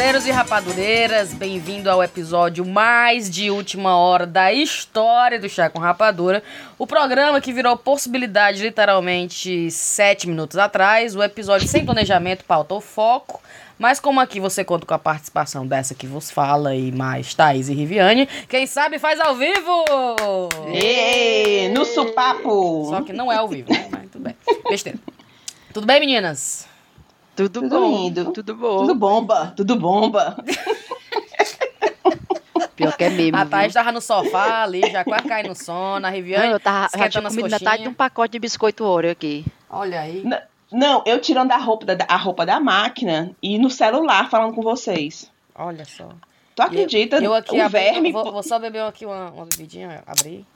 Rapadureiros e rapadureiras, bem-vindo ao episódio mais de última hora da história do Chá com Rapadura. O programa que virou possibilidade literalmente sete minutos atrás. O episódio sem planejamento pautou foco. Mas como aqui você conta com a participação dessa que vos fala e mais Thaís e Riviane, quem sabe faz ao vivo! Ê, no supapo! Só que não é ao vivo, né? Mas tudo bem. Besteira. Tudo bem, meninas? Tudo, Tudo bom, indo. tudo bom. Tudo bomba, tudo bomba. Pior que é mesmo. A Thaís viu? tava no sofá ali, já quase caindo no sono. A Não, Riviane eu tava, já tinha comido metade de um pacote de biscoito Oreo aqui. Olha aí. Não, eu tirando a roupa da, a roupa da máquina e no celular falando com vocês. Olha só. Tu acredita? Eu aqui o abri, verme. vou, vou só beber aqui uma, uma bebidinha, abrir.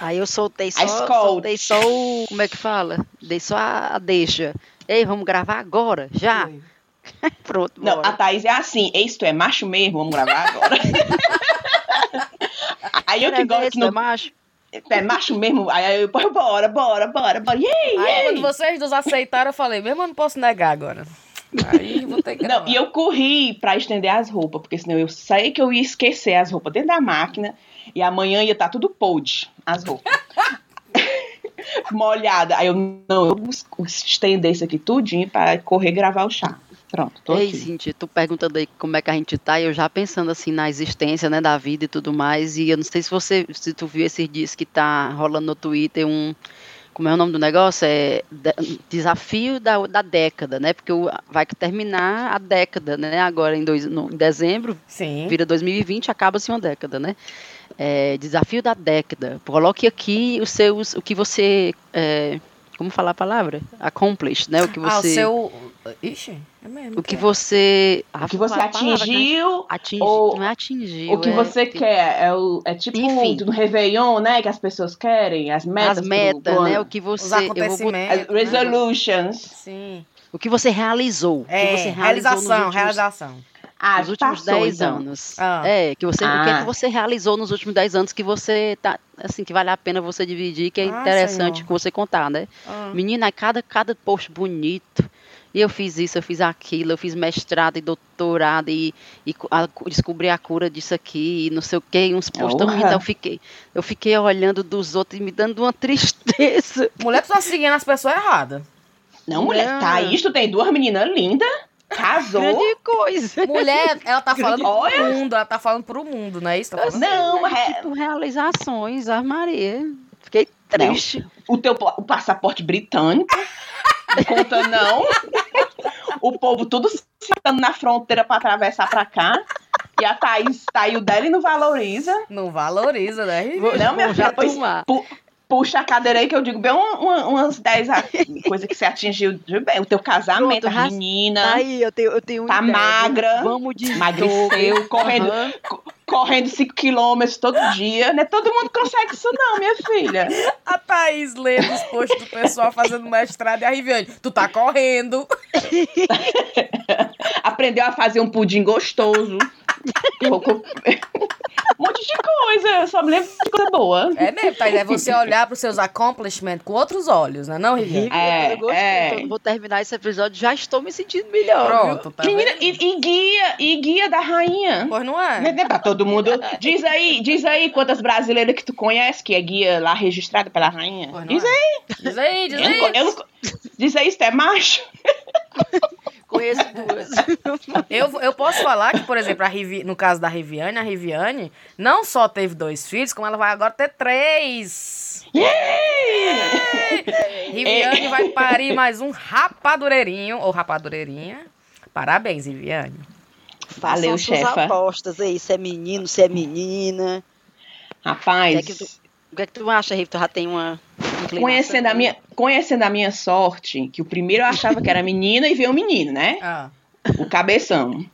Aí eu soltei só, soltei só o, como é que fala? Dei só a, a deixa. Ei, vamos gravar agora, já? Pronto, Não, bora. a Thaís é assim, Ei, tu é macho mesmo, vamos gravar agora. aí eu que Quer ver gosto que é não macho? é macho mesmo, aí eu, pô, bora, bora, bora, bora. Yay, Aí yay. quando vocês nos aceitaram, eu falei, mesmo eu não posso negar agora. Aí vou ter que Não, gravar. e eu corri pra estender as roupas, porque senão eu sei que eu ia esquecer as roupas dentro da máquina e amanhã ia estar tudo podre, as roupas. Molhada. Aí eu, não, eu vou estender isso aqui tudinho pra correr gravar o chá. Pronto, tô Ei, aqui. Cintia, tu perguntando aí como é que a gente tá, e eu já pensando assim na existência, né, da vida e tudo mais, e eu não sei se você, se tu viu esses dias que tá rolando no Twitter um, como é o nome do negócio? É de- desafio da, da década, né, porque o- vai terminar a década, né, agora em, dois, no, em dezembro, Sim. vira 2020, acaba-se uma década, né? É, desafio da década. Coloque aqui os seus, o que você, é, como falar a palavra? Accomplished, né? O que Ah, o você, seu... Ixi, é mesmo. o que você, O que você palavra, atingiu, atingiu, ou não é atingiu, o que é, você tipo, quer. É, o, é tipo Enfim. no Réveillon, né? Que as pessoas querem, as metas. as metas, pro né? O que Os você, eu vou botar- né? resolutions. Sim. o que você realizou, o que É, você realizou realização, últimos, realização. Ah, nos últimos passou, 10 então. anos. Ah. É, que você, o que é Ah. que você realizou nos últimos 10 anos que você tá, assim, que vale a pena você dividir, que é Ah, interessante Senhor. que você contar, né? Ah. Menina, cada, cada post bonito. E eu fiz isso, eu fiz aquilo, eu fiz mestrado e doutorado e, e a- descobri a cura disso aqui, e não sei o que, uns posts tão lindos. Eu fiquei, eu fiquei olhando dos outros e me dando uma tristeza. Mulher, tu tá seguindo as pessoas erradas. Não, mulher, Não. Thaís, tu tem duas meninas lindas, casou. Grande coisa. Mulher, ela tá falando pro Olha. mundo, ela tá falando pro mundo, não é isso? Tá falando? Não, mas é- Tipo, realizações, a Maria. Fiquei triste. o teu o passaporte britânico, não conta não. O povo tudo se na fronteira pra atravessar pra cá. E a Thaís saiu dela e não valoriza. Não valoriza, né? Não, minha filha, já pois tomar. Pu- puxa a cadeira aí que eu digo bem uma- umas 10 a- coisas que você atingiu bem. O teu casamento, Pronto, a menina, Aí, eu tenho, eu tenho Tá ideia. magra, Vamos de emagreceu, correndo, co- correndo 5 quilômetros todo dia. Não é todo mundo consegue isso não, minha filha. A Thaís lendo os posts do pessoal fazendo mestrado e a Riviane, tu tá correndo. Aprendeu a fazer um pudim gostoso. Pouco- um monte de coisa. Eu só me lembro de coisa boa. É mesmo, Thaís, é você olhar pros seus accomplishments com outros olhos, né não, Riviane? É, eu gostei. é. então Vou terminar esse episódio, já estou me sentindo melhor. Pronto, tá Menina, e, e guia, e guia da rainha. Pois não Não é? é pra todo mundo. Diz aí, diz aí quantas brasileiras que tu conhece que é guia lá registrada pela rainha. Diz é. aí. Diz aí, diz aí. eu não co- diz aí se tu é macho. Conheço duas. Eu, eu posso falar que, por exemplo, a Rivi, no caso da Riviane, a Riviane não só teve dois filhos, como ela vai agora ter três. Riviane vai parir mais um rapadureirinho, ou rapadureirinha. Parabéns, Riviane. Valeu, chefa. apostas aí, se é menino, se é menina. Rapaz, O que é que tu- acha, Rita? Tu já tem uma conhecendo a, aí? minha, conhecendo a minha sorte, que o primeiro eu achava que era menina e veio um menino, né? Ah, O cabeção.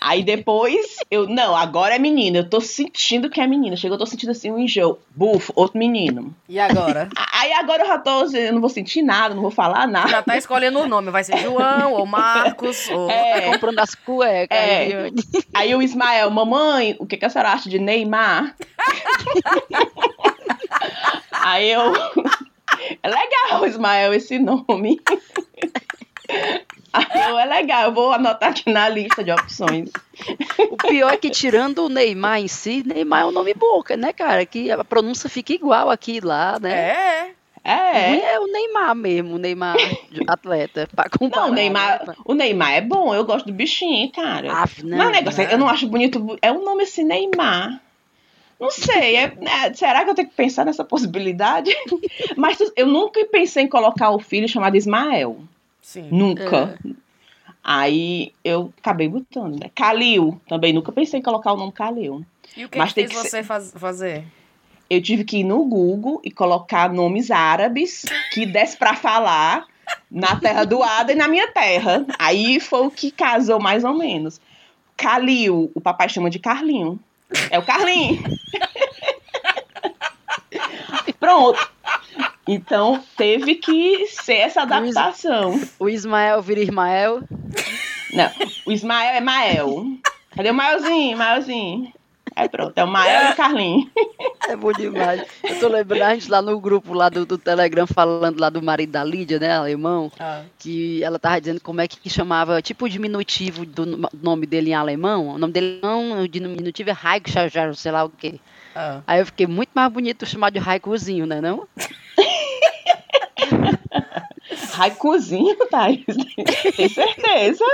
Aí depois, eu, não, agora é menina. Eu tô sentindo que é menina. Chegou, eu tô sentindo assim um enjoo. Bufo, outro menino. e agora? Aí agora eu já tô, eu não vou sentir nada, não vou falar nada. Já tá escolhendo o nome. Vai ser João, ou Marcos, ou... Tá É, comprando as cuecas, É. Viviane. aí o Ismael, mamãe, o que, que a senhora acha de Neymar? aí eu. É legal, Ismael, esse nome. Aí eu, é legal, eu vou anotar aqui na lista de opções. O pior é que, tirando o Neymar em si, Neymar é um nome boca, né, cara? Que a pronúncia fica igual aqui e lá, né? É. É. É o Neymar mesmo, o Neymar atleta. Pra comparar, Não, o Neymar, né? o Neymar é bom, eu gosto do bichinho, cara. Ave, Mas o negócio, é- eu não acho bonito. É um nome assim, Neymar. Não sei, é- é- será que eu tenho que pensar nessa possibilidade? Mas eu nunca pensei em colocar o filho chamado Ismael. Sim. Nunca. Aí eu acabei botando, né? Kalil, também nunca pensei em colocar o nome Kalil. E o que, Mas que fez que você faz- fazer? Eu tive que ir no Google e colocar nomes árabes que desse pra falar na terra do Ada e na minha terra. Aí foi o que casou mais ou menos. Kalil, o papai chama de Carlinho. É o Carlinho. Pronto. Então teve que ser essa adaptação. O Ismael vira Ismael. Não, o Ismael é Mael. Cadê o Maelzinho? Maelzinho. Aí pronto, é o Mael e o Carlinho. É bom demais. Eu tô lembrando a gente lá no grupo lá do, do Telegram falando lá do marido da Lídia, né, alemão, Ah. que ela tava dizendo como é que chamava, tipo o diminutivo do no- nome dele em alemão. O nome dele não, o diminutivo é Heiko, sei lá o quê. Ah. Aí eu fiquei muito mais bonito chamar de Raikuzinho, né não? Raicozinho, Thaís. Tem certeza?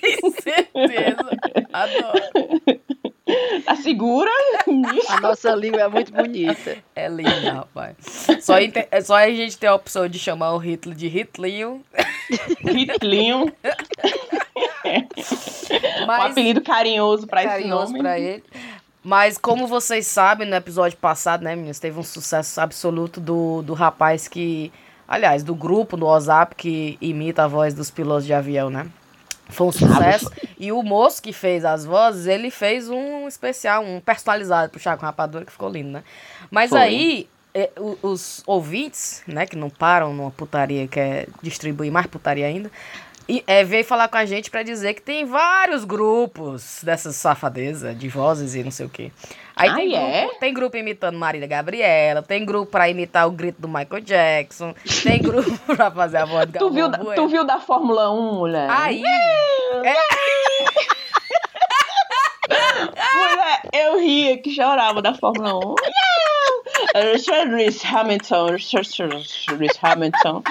Tenho certeza. Adoro. Tá segura? A nossa língua é muito bonita. É lindo, rapaz. Só, é só a gente ter a opção de chamar o Hitler de Hitlinho. Hitlinho. Um Mas apelido carinhoso pra esse carinhoso nome. pra ele. Mas como vocês sabem, no episódio passado, né, meninas, teve um sucesso absoluto do, do rapaz que, aliás, do grupo do WhatsApp que imita a voz dos pilotos de avião, né? Foi um sucesso. E o moço que fez as vozes, ele fez um especial, um personalizado pro Chaco Rapadura, que ficou lindo, né? Mas Foi. aí, é, os ouvintes, né, que não param numa putaria, que é distribuir mais putaria ainda, e, é, veio falar com a gente pra dizer que tem vários grupos dessas safadezas de vozes e não sei o quê. Aí Ah, tem, é? grupo, tem grupo imitando Marília Gabriela, tem grupo pra imitar o grito do Michael Jackson, tem grupo pra fazer a voz do Tu viu, da- tu viu da Fórmula 1, mulher? Aí, Mulher, eu ria que chorava da Fórmula 1. Yeah! Richard Lewis Hamilton. Richard Lewis Hamilton.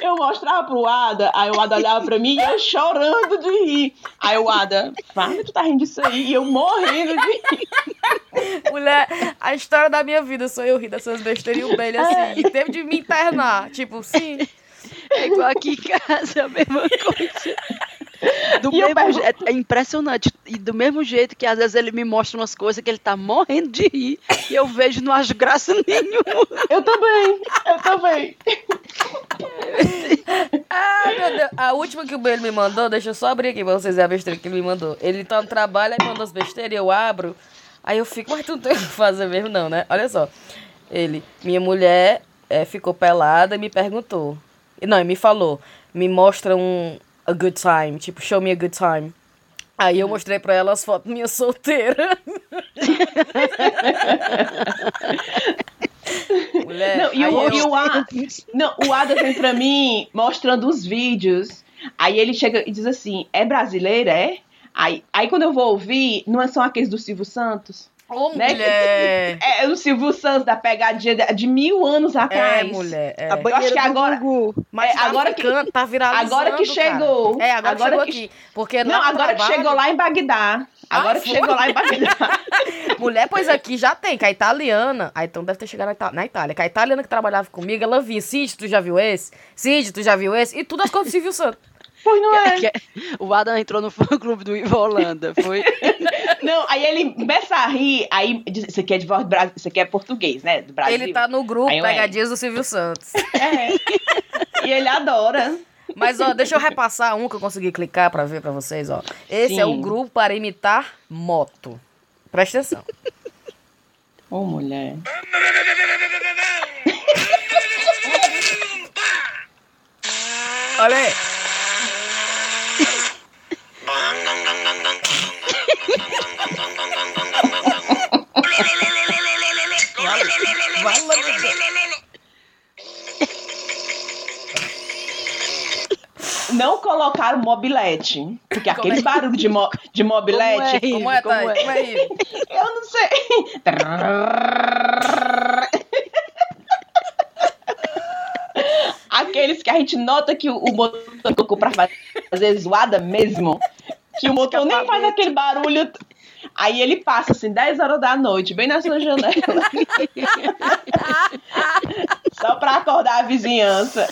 Eu mostrava pro Ada, aí o Ada olhava pra mim e eu chorando de rir. Aí o Ada, vai, tu tá rindo disso aí? E eu morrendo de rir. mulher, a história da minha vida sou eu rir dessas besteiras e o Bailey assim, e teve de me internar. Tipo, sim, É igual aqui em casa, a mesma coisa. Do E mesmo je- é, é impressionante. E do mesmo jeito que às vezes ele me mostra umas coisas que ele tá morrendo de rir e eu vejo não acho graça nenhuma. Eu também, eu também. Ai, meu Deus. A última que o Bailey me mandou, deixa eu só abrir aqui pra vocês verem a besteira que ele me mandou. Ele tá no trabalho, aí manda as besteiras, eu abro. Aí eu fico, mas tu não tem o que fazer mesmo, não, né? Olha só. Ele, minha mulher eh, ficou pelada e me perguntou. E Não, e me falou, me mostra um a good time, tipo, show me a good time. Aí eu mostrei pra ela as fotos minha solteira. Mulher, Não, e o, eu- e o, A- não, o Ada vem pra mim mostrando os vídeos. Aí ele chega e diz assim: é brasileira, é? Aí, aí quando eu vou ouvir, não são aqueles do Silvio Santos? Ô, né? mulher! É o Silvio Santos da pegadinha de, de mil anos É, atrás. mulher. É. Banheira acho que agora- Gugu. Mas É, tá agora que- tá viralizando, agora que cara. chegou. É, agora, Agora chegou que- aqui. Porque Não, agora que trabalho- chegou lá em Bagdá. Agora Ah, que foi? chegou lá em Bagdá. Mulher, pois aqui já tem, que a italiana. Ah, então deve ter chegado na, Ita- na Itália. Que a italiana que trabalhava comigo, ela vinha. Cid, tu já viu esse? Cid, tu já viu esse? E tudo as coisas do Silvio Santos. Pois não é. Que é- O Adam entrou no fã-clube do Ivo Holanda. Foi. Não, aí ele começa a rir, aí diz, isso aqui é de voz do Brasil, isso aqui é português, né? Do Brasil. Ele tá no grupo Aí é. Do Silvio Santos. É. E ele adora. Mas, ó, deixa eu repassar um que eu consegui clicar pra ver pra vocês, ó. Esse é o Sim. grupo para imitar moto. Presta atenção. Ô, mulher. Olha aí. Falo mobilete. Porque Como aquele é? barulho de, mo de mobilete, Como Como é, Como é? Como é isso? eu não sei. Aqueles que a gente nota que o, o motor tocou pra fazer zoada mesmo. Que o motor nem faz aquele barulho. Aí ele passa assim, 10 horas da noite, bem na sua janela. Só pra acordar a vizinhança.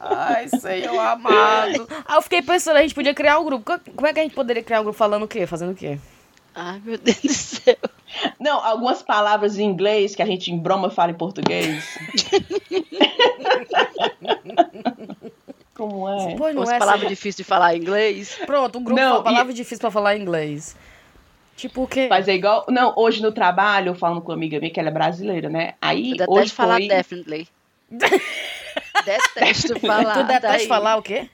Ai, Senhor amado. Aí eu fiquei pensando, a gente podia criar um grupo. Co- Como é que a gente poderia criar um grupo falando o quê? Fazendo o quê? Ai, meu Deus do céu. Não, algumas palavras em inglês que a gente em broma fala em português. Como é? Pois não As é, palavras Senhor? difíceis de falar em inglês. Pronto, um grupo Não, com palavras difíceis pra falar inglês. Tipo o quê? Fazer igual. Não, hoje no trabalho, eu falando com uma amiga minha que ela é brasileira, né? Aí Eu detesto hoje falar foi... definitely. detesto falar. tu detesta daí- falar o quê?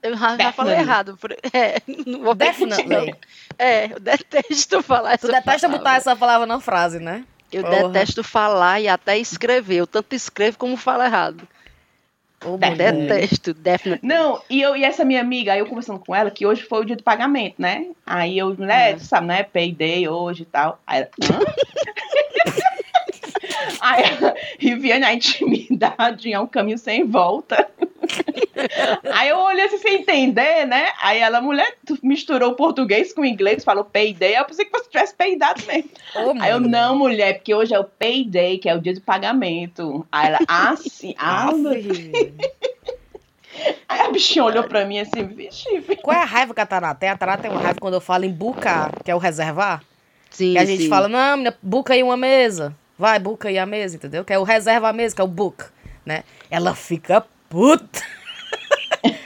Eu já, já falei errado. por- É, não vou Definitely. não. É, eu detesto falar essa Tu detesta palavra. botar essa palavra na frase, né? Eu Porra. detesto falar e até escrever. Eu tanto escrevo como falo errado. Tá, mulher. Detesto, definitely. Não, e, eu, e essa minha amiga, aí eu conversando com ela, que hoje foi o dia do pagamento, né? Aí eu, né, Uhum. tu sabe, né? Payday hoje e tal. Aí ela, hã? Aí ela, Riviane, a intimidade é um caminho sem volta. Aí eu olhei assim sem entender, né? Aí ela, mulher, tu misturou português com inglês, falou payday. Eu pensei que você tivesse peidado mesmo. Ô, Aí eu, não, mulher, porque hoje é o payday, que é o dia do pagamento. Aí ela, ah, sim, ah. Aí a bichinha olhou pra mim assim, vixe, filho. Qual é a raiva que a Taná tem? A Taná tem uma raiva quando eu falo em bucar, que é o reservar. Sim, Que a gente sim. fala, não, menina, buca aí uma mesa. Vai, buca aí a mesa, entendeu? Que é o reserva a mesa, que é o book, né? Ela fica puta.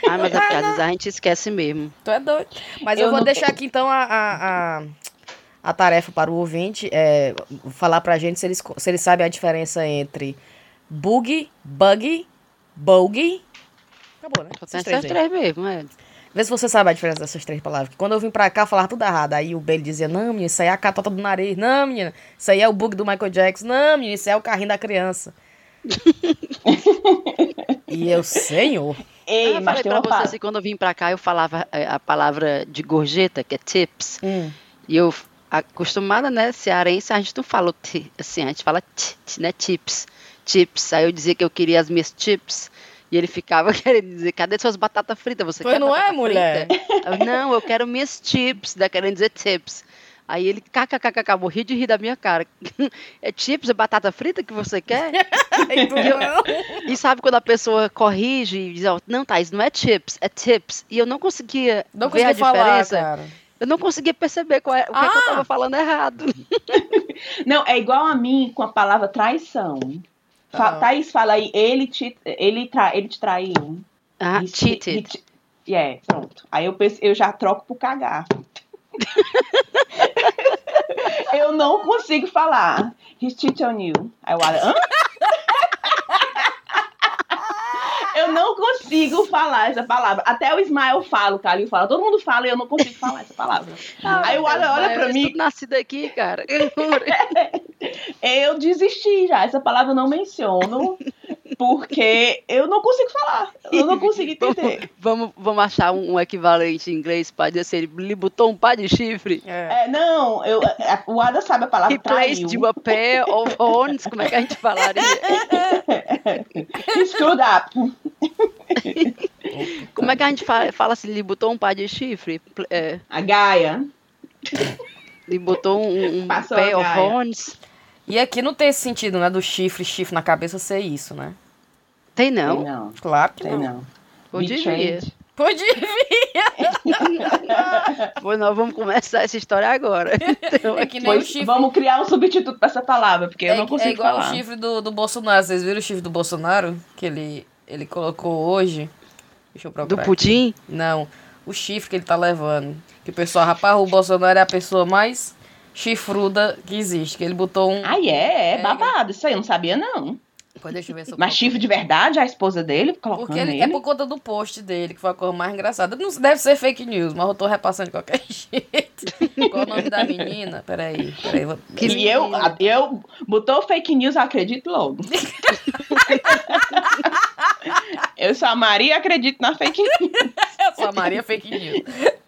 Ah, mas é às vezes a gente esquece mesmo. Tu é doido. Mas eu, Eu vou não- deixar aqui então a, a, a, a tarefa para o ouvinte é falar pra gente se eles, se eles sabem a diferença entre bug, bug, bogey. Acabou, né? Só tem essas três mesmo, é. Vê se você sabe a diferença dessas três palavras. Porque quando eu vim pra cá, eu falava tudo errado. Aí o Bailey dizia, não, menina, isso aí é a catota do nariz. Não, menina, isso aí é o bug do Michael Jackson. Não, menina, isso é o carrinho da criança. e eu, senhor. Ei, eu mas falei tem pra uma você parte. assim, quando eu vim pra cá, eu falava é, a palavra de gorjeta, que é tips. Hum. E eu, acostumada, né, cearense, a gente não fala ti, assim, a gente fala ti, né, chips. Chips. Aí eu dizia que eu queria as minhas chips. E ele ficava querendo dizer, cadê suas batatas fritas? Você Pois quer não é, mulher? Eu, não, eu quero minhas chips, da querendo dizer tips. Aí ele, kkkk, morri de rir da minha cara. É chips, é batata frita que você quer? Tu, não. E sabe quando a pessoa corrige e diz, ó, não, Thaís, não é chips, é tips. E eu não conseguia Não ver a falar, diferença. cara. Eu não conseguia perceber qual é, o que, é que eu Ah! tava falando errado. Não, é igual a mim com a palavra traição. Fa Ah. Thaís fala aí, ele te, ele tra, ele te traiu. Ah, He- he cheated. te- É, pronto. Aí eu, penso, eu já troco pro cagar. eu não consigo falar. He cheated on you. Aí eu olho, hã? Eu não consigo falar essa palavra. Até o Ismael fala, o Calil fala. Todo mundo fala e eu não consigo falar essa palavra. Aí eu olho, olha pra eu mim, sou nascida aqui, cara. eu desisti já. Essa palavra eu não menciono. Porque eu não consigo falar. Eu não consigo entender. vamos, vamos achar um, equivalente em inglês para dizer se ele lhe botou um pá de chifre. É. É, não, eu, é, o Ada sabe a palavra He placed traiu. you a pair of horns. Como é que a gente falaria? He screwed up. Como é que a gente fala, fala se lhe botou um pá de chifre? É, A Gaia. lhe botou um, um pair of horns? E aqui não tem esse sentido, né? Do chifre, chifre na cabeça ser isso, né? Tem Tem não. não. Claro que Tem não. não. Podia. Podia vir. Pois nós vamos começar essa história agora. Então, É que nem o Pois chifre. vamos criar um substituto pra essa palavra, porque eu é, não consigo é igual falar. o chifre do, do Bolsonaro. Vocês viram o chifre do Bolsonaro? Que ele, ele colocou hoje. Deixa eu do procurar. aqui. pudim? Não, o chifre que ele tá levando. Que o pessoal, rapaz, o Bolsonaro é a pessoa mais chifruda que existe. Que ele botou um. Ah, é? É É. babado. Isso aí eu não sabia, não. Depois deixa eu ver se eu Mas chifre de verdade, a esposa dele, colocando Porque ele, nele. é por conta do post dele, que foi a coisa mais engraçada. Não deve ser fake news, mas eu tô repassando de qualquer jeito. Qual o nome da menina? Peraí, peraí. Vou... Que e eu, eu botou fake news, eu acredito logo. eu sou a Maria e acredito na fake news. Eu Maria fake news.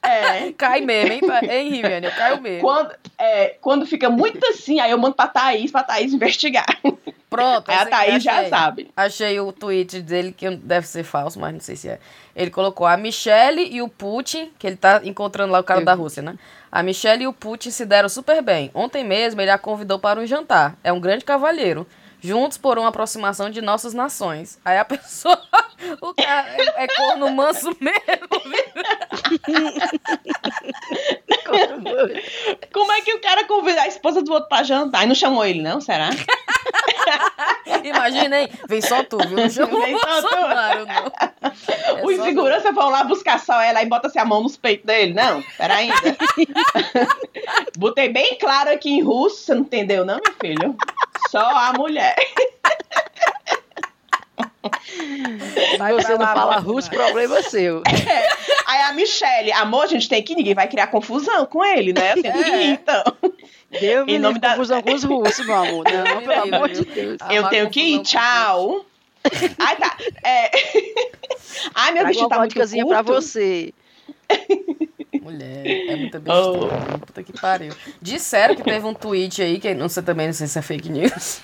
É. Cai mesmo, hein, tá- hein Riviane? Eu caio mesmo. Quando, é, quando fica muito assim, aí eu mando pra Thaís, pra Thaís investigar. Pronto. Aí a Thaís já achei. sabe. Achei o tweet dele, que deve ser falso, mas não sei se é. Ele colocou a Michelle e o Putin, que ele tá encontrando lá o cara Eu da vi. Rússia, né? A Michelle e o Putin se deram super bem. Ontem mesmo ele a convidou para um jantar. É um grande cavalheiro. Juntos por uma aproximação de nossas nações. Aí a pessoa. O cara é, é corno manso mesmo. Como é que o cara convida a esposa do outro pra jantar? E não chamou ele, não? Será? Imagina, hein? Vem só tu, viu? Não chama o Vem só tu. Não. É Os só segurança vão lá buscar só ela e bota assim a mão nos peitos dele. Não, pera ainda. Botei bem claro aqui em russo, você não entendeu, não, meu filho? Só a mulher. Vai você não fala russo, problema é seu. Aí a Michelle, amor, a gente tem que ninguém vai criar confusão com ele, né? Eu tenho que É. ir, então. Deu me Em nome da- confusão com os russos, meu amor. Não, me pelo amor de? Deus. Eu tenho que ir, tchau. Ai, tá. É... Ai, meu vestido uma tá muito vodkazinha pra curto. você. Mulher, é muita besteira. Oh. Puta que pariu. Disseram que teve um tweet aí, que não sei também, não sei se é fake news,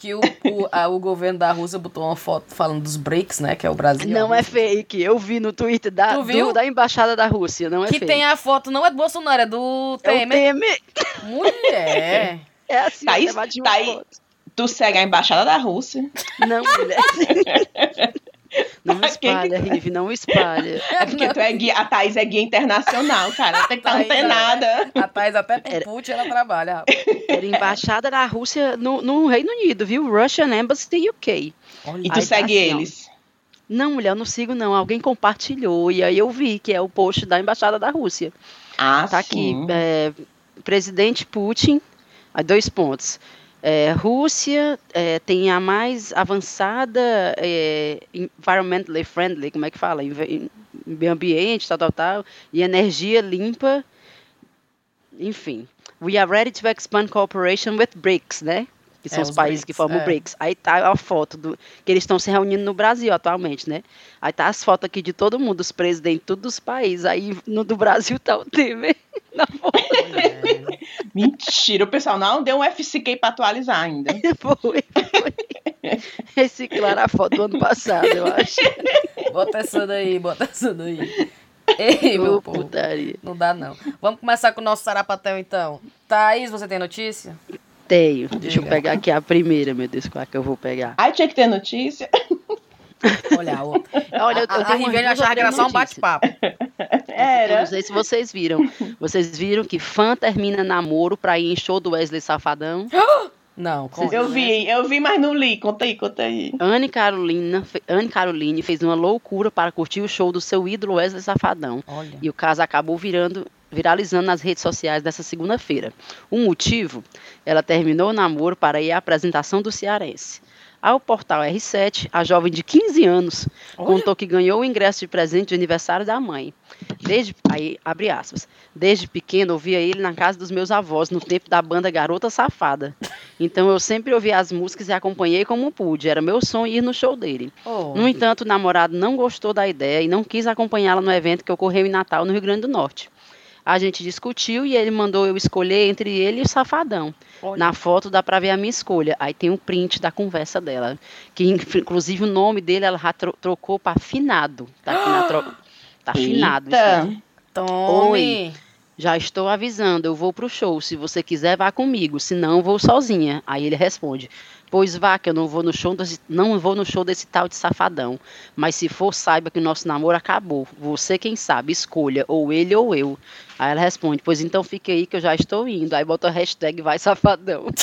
que o, o, a- o governo da Rússia botou uma foto falando dos BRICS, né? Que é o Brasil. Não é fake. Eu vi no Twitter da, do- da Embaixada da Rússia. Não é Que fake. tem a foto, não é do Bolsonaro, é do É o Temer. Temer. Mulher. É assim, eu bati uma Thaís- foto. Tu segue a embaixada da Rússia. Não, mulher. Não que espalha, tu- Rive, não espalha. É porque tu é guia, a Thaís é guia internacional, cara. Tem que estar Thaís, antenada. A Thais até Era- Putin ela trabalha, rapaz. Era embaixada da Rússia no, no Reino Unido, viu? Russian Embassy UK. Olha. E tu Aí tá segue assim, ó. eles. Não, mulher, eu não sigo, não. Alguém compartilhou e aí eu vi que é o post da Embaixada da Rússia. Ah, Tá aqui, sim. é, presidente Putin, aí dois pontos. É, Rússia é, tem a mais avançada é, environmentally friendly, como é que fala? Meio ambiente, tal, tal, tal, e energia limpa, enfim. We are ready to expand cooperation with BRICS, né? Que são É, os, os países que BRICS, formam é. o BRICS. Aí tá a foto do que eles estão se reunindo no Brasil atualmente, né? Aí tá as fotos aqui de todo mundo, os presidentes, todos os países. Aí no do Brasil tá o Temer na foto. Mulher. Mentira, o pessoal não deu um FCK pra atualizar ainda. Foi, foi. Reciclaram a foto do ano passado, eu acho. Bota essa daí, bota essa daí. Ei, meu Ô, povo. putaria. Não dá, não. Vamos começar com o nosso sarapatel, então. Thaís, você tem notícia? Tenho. Deixa eu pegar aqui a primeira, meu Deus, qual é que eu vou pegar? Ai, tinha que ter notícia. Olha a outra. Olha, eu, a, eu a tenho umas Riviane achava que era só um bate-papo. Eu Era. não sei se vocês viram. Vocês viram que fã termina namoro pra ir em show do Wesley Safadão? Não, conta. Eu vi, eu vi, mas não li. Conta aí, conta aí. Anne Carolina, Anne Caroline fez uma loucura para curtir o show do seu ídolo Wesley Safadão. Olha. E o caso acabou virando, viralizando nas redes sociais dessa segunda-feira. O motivo? Ela terminou o namoro para ir à apresentação do Cearense. Ao portal R7, a jovem de 15 anos Olha. contou que ganhou o ingresso de presente de aniversário da mãe. Desde, aí, abre aspas. Desde pequeno ouvia ele na casa dos meus avós, no tempo da banda Garota Safada. Então eu sempre ouvia as músicas e acompanhei como pude. Era meu sonho ir no show dele. Oh, No entanto, o namorado não gostou da ideia e não quis acompanhá-la no evento que ocorreu em Natal, no Rio Grande do Norte. A gente discutiu e ele mandou eu escolher entre ele e o Safadão. olha. Na foto dá pra ver a minha escolha. Aí tem um print da conversa dela. Que inclusive o nome dele ela já tro- trocou pra Finado. Tá aqui na tro... Tá Finado. isso Eita. aí. Tome. Já estou avisando, eu vou pro show. Se você quiser, vá comigo. Se não, vou sozinha. Aí ele responde: Pois vá, que eu não vou no show desse, não vou no show desse tal de safadão. Mas se for, saiba que nosso namoro acabou. Você quem sabe, escolha, ou ele ou eu. Aí ela responde: Pois então fique aí que eu já estou indo. Aí bota a hashtag vai safadão.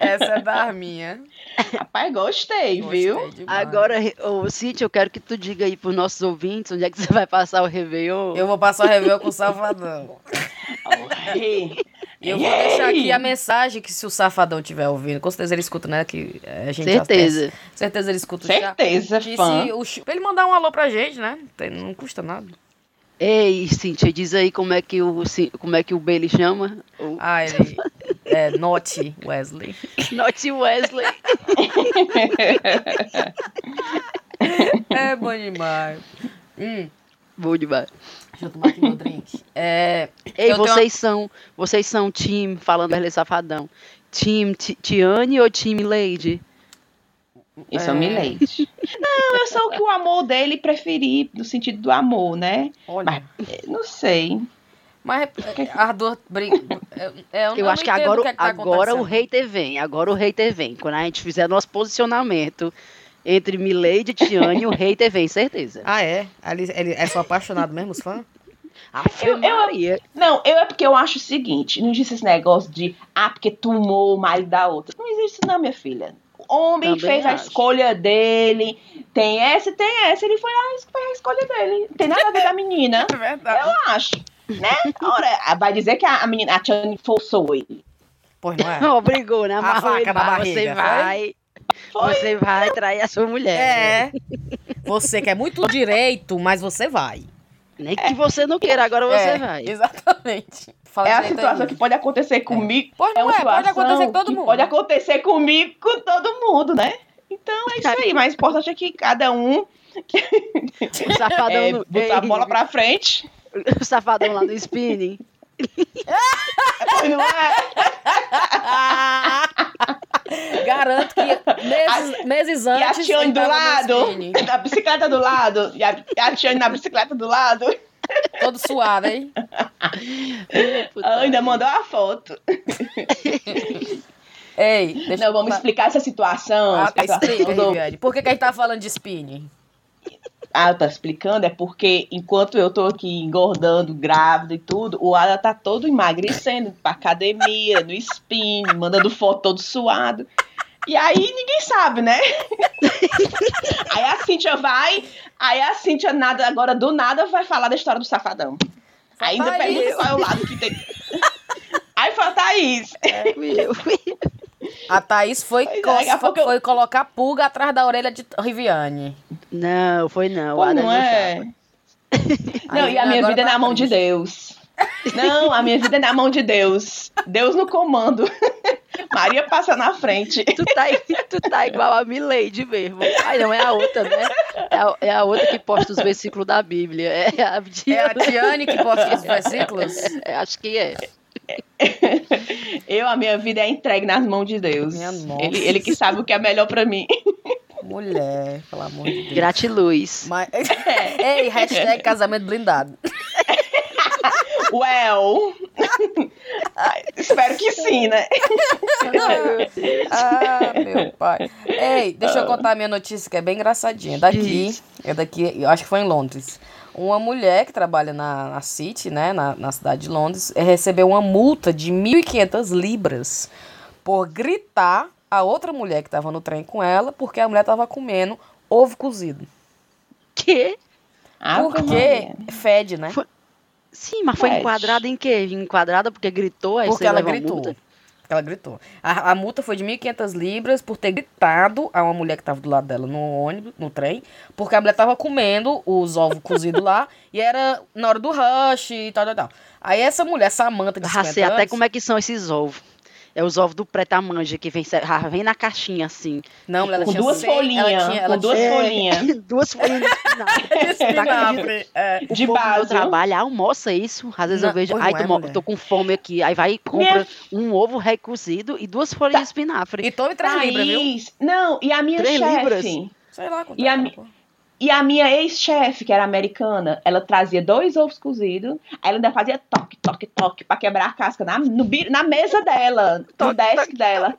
Essa é da Arminha. Rapaz, gostei, viu? Gostei demais. Agora, ô, Cíntia, eu quero que tu diga aí pros nossos ouvintes onde é que você vai passar o Réveillon. Eu vou passar o Réveillon com o Safadão. E eu vou Ei! deixar aqui a mensagem que se o Safadão estiver ouvindo, com certeza ele escuta, né? Que eh, a gente Certeza. certeza ele escuta o chá. certeza, o pra ele mandar um alô pra gente, né? Não custa nada. Ei, Cíntia, diz aí como é que o, como é que o Bailey chama. Ah, ele. É Not Wesley. Not Wesley. É bom demais. Hum, Bom demais. Deixa eu tomar aqui meu drink. É, Ei, Eu tenho vocês são, vocês são time, falando Arley Safadão, time Ti- Tiane ou time Lady? Isso É. é Milady. Não, eu sou o que o amor dele preferir, no sentido do amor, né? olha, Mas, não sei. mas é. É, é, Eu não acho que agora, o que é que tá agora o hater vem, agora o hater vem. Quando a gente fizer nosso posicionamento entre Milady e Tiane, o hater vem, certeza. Ah, é? Ele, ele é só apaixonado mesmo, os fãs? Eu- eu-. Não, eu é porque eu acho o seguinte: não existe esse negócio de, ah, porque tomou o marido da outra. Não existe isso, não, minha filha. O homem Também fez a acho. escolha dele. Tem essa e tem essa. Ele foi lá e fez a escolha dele. Não tem nada a ver da menina. É verdade. Eu acho. Né? Ora, vai dizer que a, a menina, a Tiane forçou ele. Pois não é? Obrigou, né? Amarrou faca ele, na barriga, você foi? vai, Foi. você vai trair a sua mulher. É. Você quer muito direito, mas você vai. Nem que você não queira, agora você É, vai. Exatamente. Fala É a situação aí. que pode acontecer comigo. Pois É é, pode acontecer com todo mundo. Pode acontecer comigo, com todo mundo, né? Então é isso aí. Mas o importante é que cada um O safadão, é, no- botar a bola pra frente. o safadão lá no spinning. Pois não é? Garanto que meses, meses E a antes. Tiane do lado, na bicicleta do lado, e a, a Tiane na bicicleta do lado, Todo suado, hein? Puta. ainda mandou a foto. Ei, deixa Não, vamos eu explicar essa situação. Ah, tá, explica. Por que, que a gente tá falando de spinning? Ah, eu tô explicando, é porque enquanto eu tô aqui engordando, grávida e tudo, o Ada tá todo emagrecendo, pra academia, no spin, mandando foto todo suado. E aí ninguém sabe, né? aí a Cíntia vai, aí a Cíntia nada, agora do nada vai falar da história do safadão. Ainda Thaís. pergunta qual é o lado que tem. Aí fala, Thaís, Fui eu, fui eu. A Thaís foi, Pois é, pouco eu- foi colocar pulga atrás da orelha de Riviane. Não, foi não. pô, não é? Não, e a minha vida é tá na mão de triste. Deus. Não, a minha vida é na mão de Deus. Deus no comando. Maria passa na frente. Tu tá, tu tá igual a Milady mesmo. Ai, não, é a outra, né? É a, é a outra que posta os versículos da Bíblia. É a, É a Tiane que posta os versículos? É, acho que é. Eu, a minha vida é entregue nas mãos de Deus. Minha nossa. Ele, ele que sabe o que é melhor pra mim. Mulher, pelo amor de Deus. Gratiluz. Mas... Ei, hashtag casamento blindado. Well. Espero que sim, né? Ah, meu pai. Ei, deixa eu contar a minha notícia que é bem engraçadinha. Daqui, é daqui, eu acho que foi em Londres. Uma mulher que trabalha na, na City, né, na, na cidade de Londres, eh, recebeu uma multa de 1.500 libras por gritar a outra mulher que estava no trem com ela, porque a mulher estava comendo ovo cozido. Que? Porque fede, né? Foi- Sim, mas foi Pede. enquadrada em quê? Enquadrada porque gritou, aí Porque você ela gritou. multa? Ela gritou. A, a multa foi de 1.500 libras por ter gritado a uma mulher que tava do lado dela no ônibus, no trem, porque a mulher tava comendo os ovos cozidos lá e era na hora do rush e tal, tal, tal. Aí essa mulher, Samanta, de Já 50 sei até anos- como é que são esses ovos. É os ovos do preta-manja que vem, já vem na caixinha assim. Não, ela Com tinha duas folhinhas. Com duas tinha- folhinhas. Duas folhinhas de espinafre. É. De meu base. trabalho almoça isso. Às vezes Não, eu vejo, ai, não é, tô, tô com fome aqui. Aí vai e compra um ovo recozido e duas folhas de espinafre. E tome 3 libras, viu? Thaís, Não, e a minha Três libras? chefe. Sei lá quanto E a é, mi- pô. E a minha ex-chefe, que era americana, ela trazia dois ovos cozidos, aí ela ainda fazia toque, toque, toque, pra quebrar a casca na, no na mesa dela, no desk dela.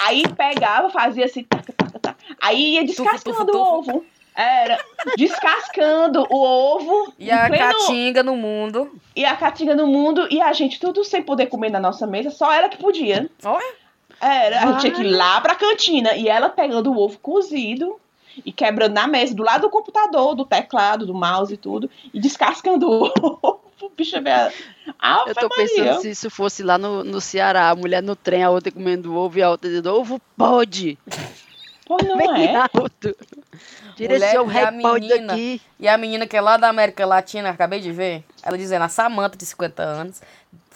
Aí pegava, fazia assim, taca, taca, taca. aí ia descascando o ovo. Era, descascando o ovo. E a pleno- caatinga no mundo. e a caatinga no mundo, e a gente tudo sem poder comer na nossa mesa, só ela que podia. Olha. Era, a gente tinha que ir lá pra cantina, e ela pegando o ovo cozido e quebrando na mesa, do lado do computador, do teclado, do mouse e tudo, e descascando o ovo. Bicha, velho. Eu tô pensando se isso fosse lá no, no Ceará, a mulher no trem, a outra comendo ovo e a outra dizendo, ovo pode. Pô, não Bem é? alto. Tira esse Mulher, seu e a menina? daqui. E a menina que é lá da América Latina, acabei de ver, ela dizendo, a Samanta, de 50 anos,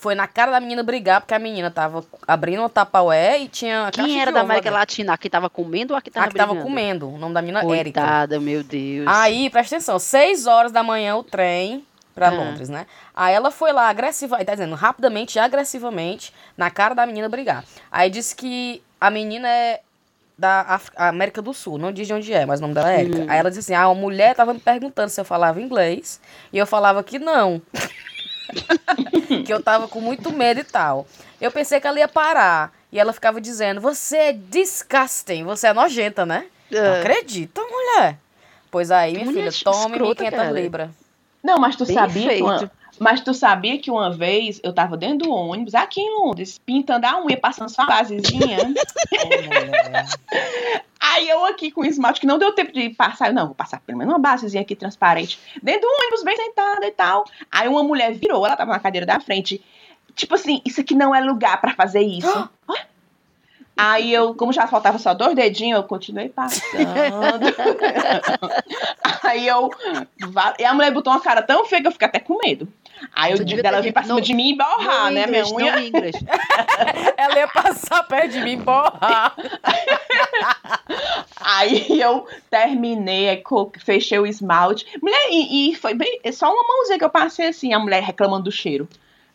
foi na cara da menina brigar, porque a menina tava abrindo o tapaué e tinha Quem era da América. Latina? A que tava comendo ou a que tava A que tava brigando? comendo. O nome da menina é Érica. Coitada, meu Deus. Aí, presta atenção, 6 horas da manhã o trem pra Ah. Londres, né? Aí ela foi lá agressiva, tá dizendo, rapidamente e agressivamente, na cara da menina brigar. Aí disse que a menina é da Af- América do Sul, não diz de onde é, mas o nome dela é Érica. Hum. Aí ela disse assim: ah, uma mulher tava me perguntando se eu falava inglês, e eu falava que não. que eu tava com muito medo e tal. Eu pensei que ela ia parar. E ela ficava dizendo: Você é disgusting, você é nojenta, né? Não É. acredita, mulher. Pois aí, minha Mulher filha, tome escrota, 1.500 cara. libras. Não, mas tu Bem sabia uma, feito. Mas tu sabia que uma vez eu tava dentro do ônibus aqui em Londres, pintando a unha, passando só uma basezinha. Aí eu aqui com o esmalte que não deu tempo de passar, eu, não, vou passar pelo menos uma basezinha aqui transparente. Dentro do ônibus, bem sentada e tal. Aí uma mulher virou, ela tava na cadeira da frente. Tipo assim, isso aqui não é lugar pra fazer isso. Aí eu, como já faltava só dois dedinhos, eu continuei passando. Aí eu. E a mulher botou uma cara tão feia que eu fiquei até com medo. Aí eu devia dela vir pra cima "No- de mim e borrar, né, minha English, unha? Ela ia passar perto de mim, borrar. Aí eu terminei, fechei o esmalte. Mulher, e, e foi bem. é Só uma mãozinha que eu passei assim, a mulher reclamando do cheiro.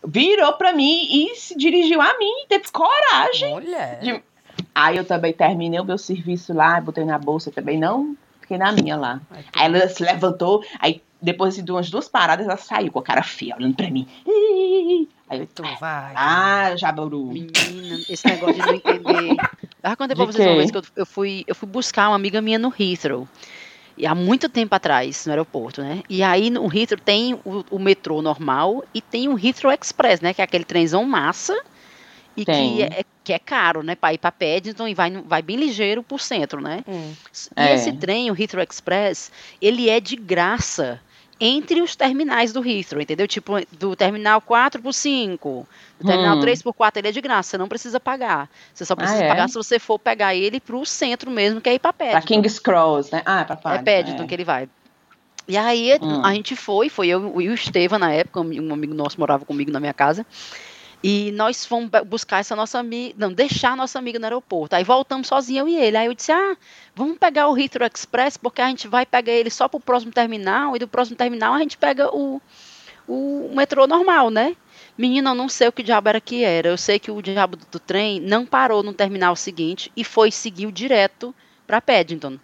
Virou pra mim e se dirigiu a mim, teve coragem. Mulher. De- Aí eu também terminei o meu serviço lá, botei na bolsa também, não fiquei na minha lá. Aí ela se levantou, aí depois de umas duas paradas, ela saiu com a cara feia, olhando pra mim. Aí eu, Tu vai. ah, Jaburu. Menina, esse negócio de não entender. Eu já contei pra vocês uma vez que eu, eu fui, eu fui buscar uma amiga minha no Heathrow. E há muito tempo atrás, no aeroporto, né? E aí no Heathrow tem o, o metrô normal e tem o Heathrow Express, né? Que é aquele trenzão massa e que é, que é caro, né? Pra ir pra Paddington e vai, vai bem ligeiro pro centro, né? Hum. E É. esse trem, o Heathrow Express, ele é de graça entre os terminais do Heathrow, entendeu? Tipo, do terminal 4 por 5, do terminal Hum. 3 por 4, ele é de graça, você não precisa pagar. Você só precisa Ah, é? pagar se você for pegar ele pro centro mesmo, que é ir pra Pra Paddington. King's Cross, né? Ah, pra É Paddington. Paddington que ele vai. E aí Hum. a gente foi, foi eu e o Estevam na época, um amigo nosso morava comigo na minha casa. E nós fomos bu- buscar essa nossa amiga, não, deixar a nossa amiga no aeroporto. Aí voltamos sozinho eu e ele. Aí eu disse: "Ah, vamos pegar o Heathrow Express porque a gente vai pegar ele só pro próximo terminal e do próximo terminal a gente pega o o metrô normal, né?" Menina, eu não sei o que diabo era que era. Eu sei que o diabo do, do trem não parou no terminal seguinte e foi seguiu direto para Paddington.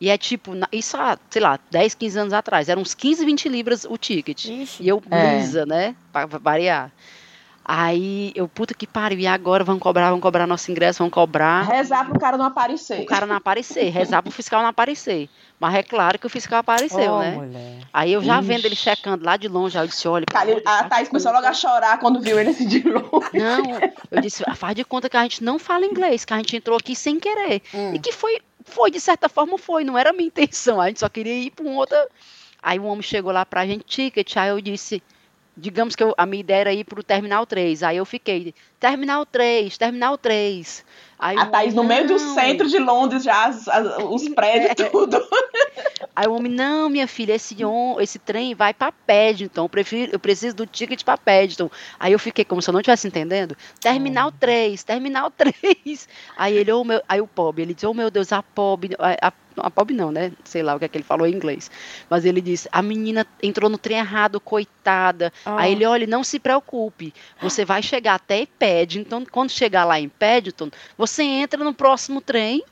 E é tipo, na- isso há, sei lá, 10, 15 anos atrás. Eram uns 15, 20 libras o ticket. Ixi. E eu, É. lisa, né? Pra variar. Aí eu, puta que pariu. E agora vão cobrar, vão cobrar nosso ingresso, vão cobrar. Rezar pro cara não aparecer. O cara não aparecer, rezar pro fiscal não aparecer. Mas é claro que o fiscal apareceu, Oh, né? mulher. Aí eu já Ixi. vendo ele checando lá de longe, aí eu disse, olha. pelo Cali- amor de A Thaís começou logo a chorar quando viu ele assim de longe. Não, eu disse, "Ah, faz de conta que a gente não fala inglês, que a gente entrou aqui sem querer. Hum. E que foi, foi, de certa forma foi, não era a minha intenção, a gente só queria ir para um outro. Aí o homem chegou lá pra gente, ticket, aí eu disse, digamos que eu- a minha ideia era ir pro Terminal 3, aí eu fiquei, Terminal 3, Terminal 3. Aí A o Thaís no meio do centro de Londres, já as- as- os prédios, É. tudo. Aí o homem, não, minha filha, esse, on- esse trem vai pra Paddington, eu, prefiro, eu preciso do ticket pra Paddington. Aí eu fiquei como se eu não estivesse entendendo. Terminal 3, Terminal 3. Aí ele, oh, meu, aí o pobre, ele disse, oh meu Deus, a pobre, a, a, a pobre não, né? Sei lá o que é que ele falou em inglês. Mas ele disse, a menina entrou no trem errado, coitada. Ah. Aí ele, olha, não se preocupe, você vai chegar até Paddington, quando chegar lá em Paddington, você entra no próximo trem,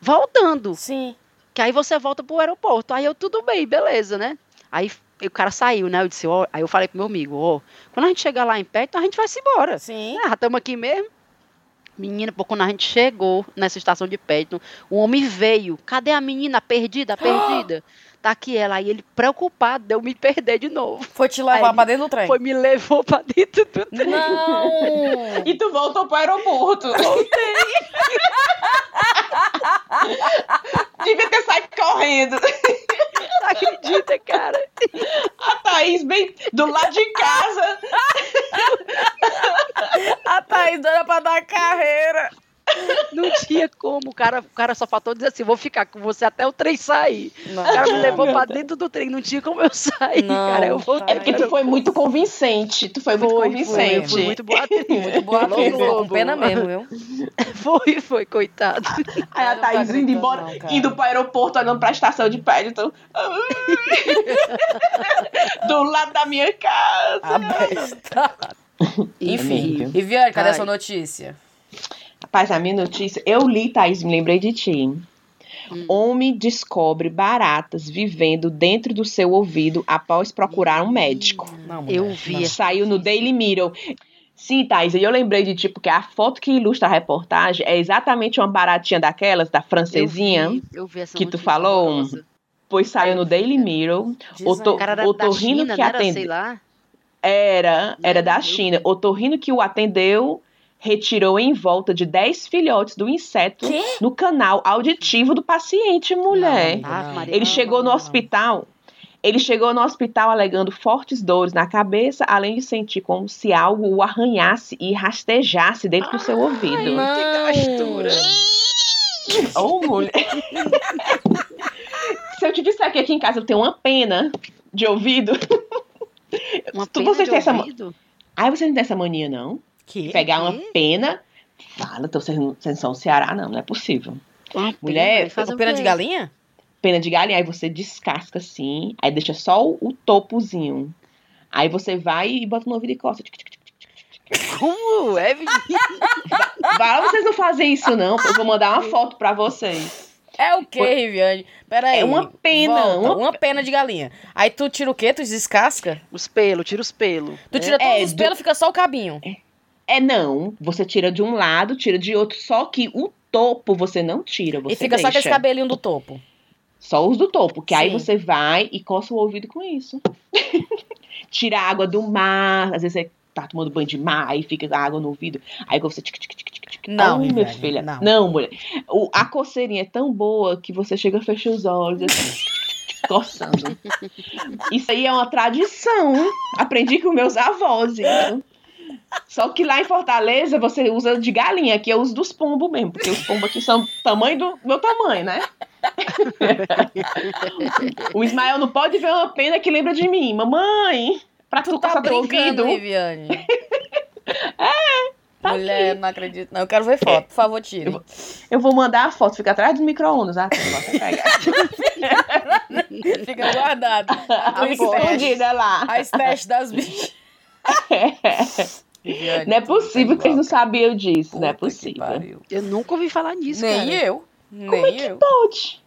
voltando. Sim. Que aí você volta pro aeroporto. Aí eu, tudo bem, beleza, né? Aí o cara saiu, né? Eu disse, ó, aí eu falei pro meu amigo, ó, quando a gente chegar lá em Paddington, a gente vai se embora. Sim. Ah, estamos aqui mesmo. Menina, pô, quando a gente chegou nessa estação de Paddington, o homem veio. Cadê a menina? Perdida, perdida. Tá aqui ela. Aí ele, preocupado, deu me perder de novo. Foi te levar pra dentro do trem. Foi, me levou pra dentro do trem. Não! E tu voltou pro aeroporto. Voltei. Devia ter saído correndo. Não acredita, cara. A Thaís bem do lado de casa. A Thaís doida pra dar carreira. Não tinha como, cara, o cara só faltou dizer assim: vou ficar com você até o trem sair. Não. O cara me levou pra dentro do trem, não tinha como eu sair, Não, cara. Eu voltei. É porque tu foi muito convincente. Tu foi muito Foi, convincente. foi, fui muito boa atriz. Muito boa atriz, com pena mesmo, viu? Foi, foi, coitado. Aí a Não tá Thaís indo gritando, embora, não, cara. indo pro aeroporto, olhando pra estação de Paddington. Do lado da minha casa. A besta. Enfim. E Viane, cadê Ai. a sua notícia? Rapaz, a minha notícia, eu li, Thaís, me lembrei de ti. Hum. Homem descobre baratas vivendo dentro do seu ouvido após procurar um médico. Não, mulher, Eu vi Saiu no Daily Mirror. Sim, Thaís, e eu lembrei de ti, porque a foto que ilustra a reportagem é exatamente uma baratinha daquelas, da francesinha, Eu vi, eu vi essa que tu falou? horrorosa. pois saiu no Daily Mirror. Diz O to- O cara era otorrino China, que não era, atende- sei lá. Era, era da China. O torrino que o atendeu retirou em volta de 10 filhotes do inseto Quê? no canal auditivo do paciente, mulher. Não, não. Ele não, chegou no hospital. Ele chegou no hospital alegando fortes dores na cabeça, além de sentir como se algo o arranhasse e rastejasse dentro do seu ouvido. Não. Ô, mulher. Se eu te disser que aqui em casa eu tenho uma pena de ouvido. Uma Tu- pena de essa- ouvido? Ai, você não tem essa mania, não? Que? Pegar uma quê? pena. Fala, então vocês não, vocês não são do Ceará, não, não é possível. Uma Mulher, pena, Pena de galinha? Pena de galinha, aí você descasca assim, aí deixa só o, o topozinho. Aí você vai e bota no ouvido e tic. Como é? Vai, vocês não fazem isso, não. Eu vou mandar uma foto pra vocês. É o quê, Riviane? Pera aí. É uma pena, Volta, uma- uma... pena de galinha. Aí tu tira o quê? Tu descasca? Os pelos, tira os pelos. Tu tira É, todos os do- pelos, fica só o cabinho. É não, você tira de um lado, tira de outro, só que o topo você não tira, você e fica só deixa. aquele cabelinho do topo. Só os do topo, que aí Sim. você vai e coça o ouvido com isso. Tira a água do mar, às vezes você tá tomando banho de mar, aí fica a água no ouvido, aí você tic, tic, tic, tic, tic. Não, Ai, minha Riviane, filha. não. Não, mulher. O, a coceirinha é tão boa que você chega a fechar os olhos assim, coçando. Isso aí é uma tradição. Aprendi com meus avós, então. Só que lá em Fortaleza você usa de galinha, que eu uso dos pombos mesmo, porque os pombos aqui são tamanho do meu tamanho, né? o Ismael não pode ver uma pena que lembra de mim. Mamãe, pra tu, Tu tá brincando, ouvido. Riviane. É, Mulher, não acredito. Não, eu quero ver foto. Por favor, tire. Eu vou mandar a foto, fica atrás do micro-ondas, ah. Fica guardado. A Fica escondida lá. A stash das bichas. Não é tu possível tá que eles não sabiam disso, não é Puta possível. Eu nunca ouvi falar nisso, Nem cara. eu. Como Nem é que eu. pode?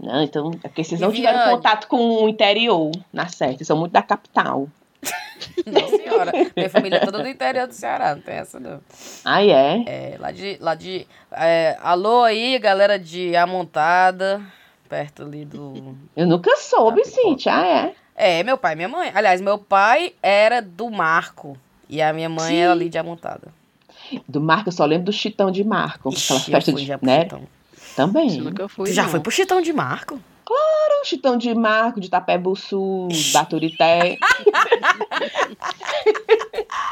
Não, então, é porque vocês não tiveram Viviane. contato com o interior, na certa, vocês são muito da capital. Não, senhora. Minha família é toda do interior do Ceará, não tem essa não. Ah, é? É, lá de. Lá de é, alô aí, galera de Amontada, perto ali do. Eu nunca soube, Tá. Cintia, ah, é? É, meu pai e minha mãe. Aliás, meu pai era do Marco e a minha mãe Sim. era ali de Amontada. Do Marco, eu só lembro do Chitão de Marco, aquela Ixi, festa eu fui de, já pro né? Chitão. Também. Isso eu nunca fui. Tu já não. foi pro Chitão de Marco? Era o Chitão de Marco, de Itapebussu, Baturité.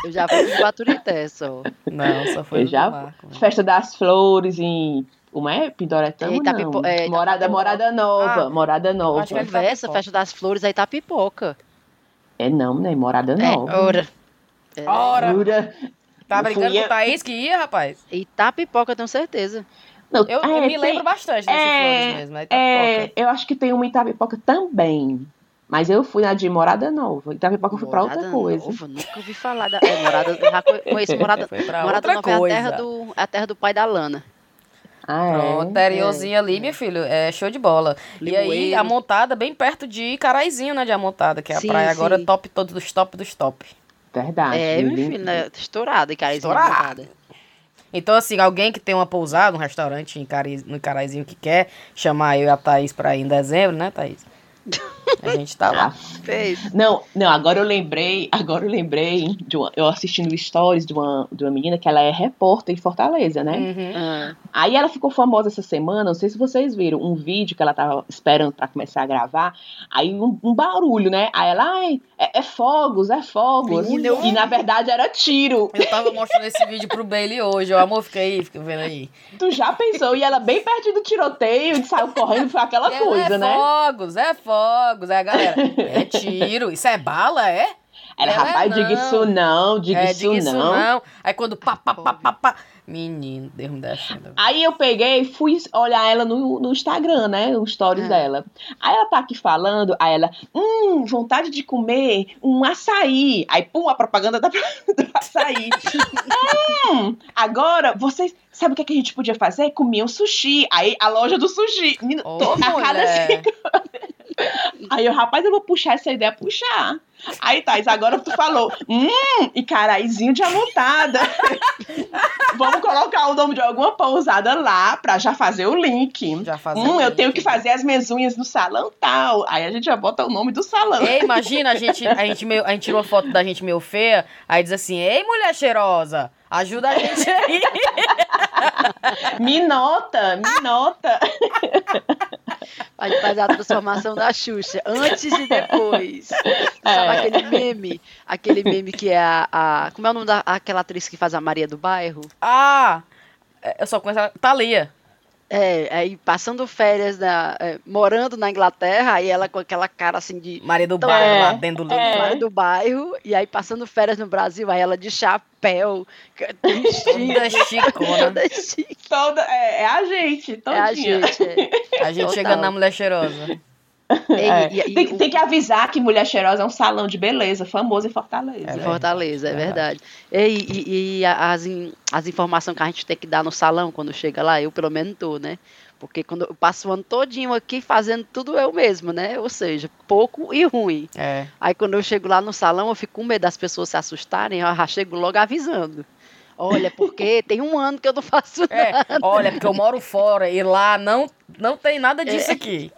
Eu já fui pro Baturité só. Não, só foi Eu no já- Marco. né? Festa das Flores em. Como é? Pindoretama, É, não. Itapipo- é, morada, Itapipoca. morada Nova, Ah, Morada Nova. acho que é Conversa, Itapipoca. festa das flores, aí tá pipoca. É não, né? Morada É, Nova. ora. É, Ora, Jura? tá Eu brincando fui com eu- o Thaís que ia, rapaz? Itapipoca, eu tenho certeza. Não, Eu, eu é, me tem- lembro bastante desse é, Flores mesmo. É, É, eu acho que tem uma Itapipoca também. Mas eu fui na de Morada Nova. Itapipoca eu fui pra outra Morada coisa. Nova, nunca ouvi falar da. É, morada, já co- conheço Morada, morada outra Nova é a coisa. terra, do, é a terra do pai da Lana. Ah, é? Pronto, interiorzinho ali, meu filho, é show de bola. E aí, Limoeiro. a montada bem perto de Caraizinho, né, de Amontada, que é a Sim, praia agora sim. top todos dos top dos top. Verdade. é, meu filho, né? Estourada, e cara, Estourada. Então, assim, alguém que tem uma pousada, um restaurante em Cari- no Caraizinho que quer chamar eu e a Thaís pra ir em dezembro, né, Thaís? A gente tá lá. Fez. Não, não, agora eu lembrei, agora eu lembrei de uma, eu assistindo stories de uma, de uma menina que ela é repórter em Fortaleza, né? Uhum. Ah, Aí ela ficou famosa essa semana, não sei se vocês viram, um vídeo que ela tava esperando pra começar a gravar, aí um, um barulho, né? Aí ela, ai, é, é fogos, é fogos. Menina, eu- E na verdade era tiro. Eu tava mostrando esse vídeo pro Bailey hoje. O amor, fica aí, fica vendo aí. Tu já pensou? E ela bem pertinho do tiroteio saiu correndo, foi aquela É, coisa, é né? fogos, é fogos. Aí a galera, é tiro. Isso é bala, é? Ela, Ela, rapaz, diga isso não, diga é, isso diga isso não. não. Aí quando pá, pá, pá, pá, pá. Menino, Deus me. Aí eu peguei e fui olhar ela no, no Instagram, né? Os stories É. dela. Aí ela tá aqui falando, aí ela, hum, vontade de comer um açaí. Aí, pum, a propaganda da, do açaí. hum, agora, vocês. Sabe o que, é que a gente podia fazer? Comer um sushi. Aí a loja do sushi. Menino, tô- a cada mulher. cinco- Aí eu, rapaz, eu vou puxar essa ideia, puxar. Aí, Thais, agora tu falou, hum, e caraizinho de amontada. Vamos colocar o nome de alguma pousada lá pra já fazer o link. Já fazendo Hum, eu link. tenho que fazer as minhas unhas no salão tal. Aí a gente já bota o nome do salão. Ei, imagina, a gente, a, gente meio, a gente tirou uma foto da gente meio feia, aí diz assim, ei, mulher cheirosa, ajuda a gente aí. Me nota, me nota. A gente faz a transformação da Xuxa, antes e depois. É. Sabe aquele meme? Aquele meme que é a, a- Como é o nome daquela atriz que faz a Maria do Bairro? Ah, eu só conheço a Thalia. É, aí passando férias, na, é, morando na Inglaterra, aí ela com aquela cara assim de Maria do Então, Bairro, é, lá dentro do é. Maria do Bairro, e aí passando férias no Brasil, aí ela de chapéu, vestido, Toda chicona. toda chique. Toda, é, é a gente, É todinha. a gente. é. A gente Total. chegando na mulher cheirosa. É. e- e- tem, o- tem que avisar que Mulher Cheirosa é um salão de beleza famoso em Fortaleza. É verdade. Fortaleza, é Verdade. E, e- e as, as informações que a gente tem que dar no salão quando chega lá, eu pelo menos tô, né? Porque quando eu passo o ano todinho aqui fazendo tudo eu mesmo, né? Ou seja, pouco e ruim. É. Aí quando eu chego lá no salão, eu fico com medo das pessoas se assustarem, eu já chego logo avisando. Olha, porque tem um ano que eu não faço nada. É, olha, porque eu moro fora e lá não, não tem nada disso aqui.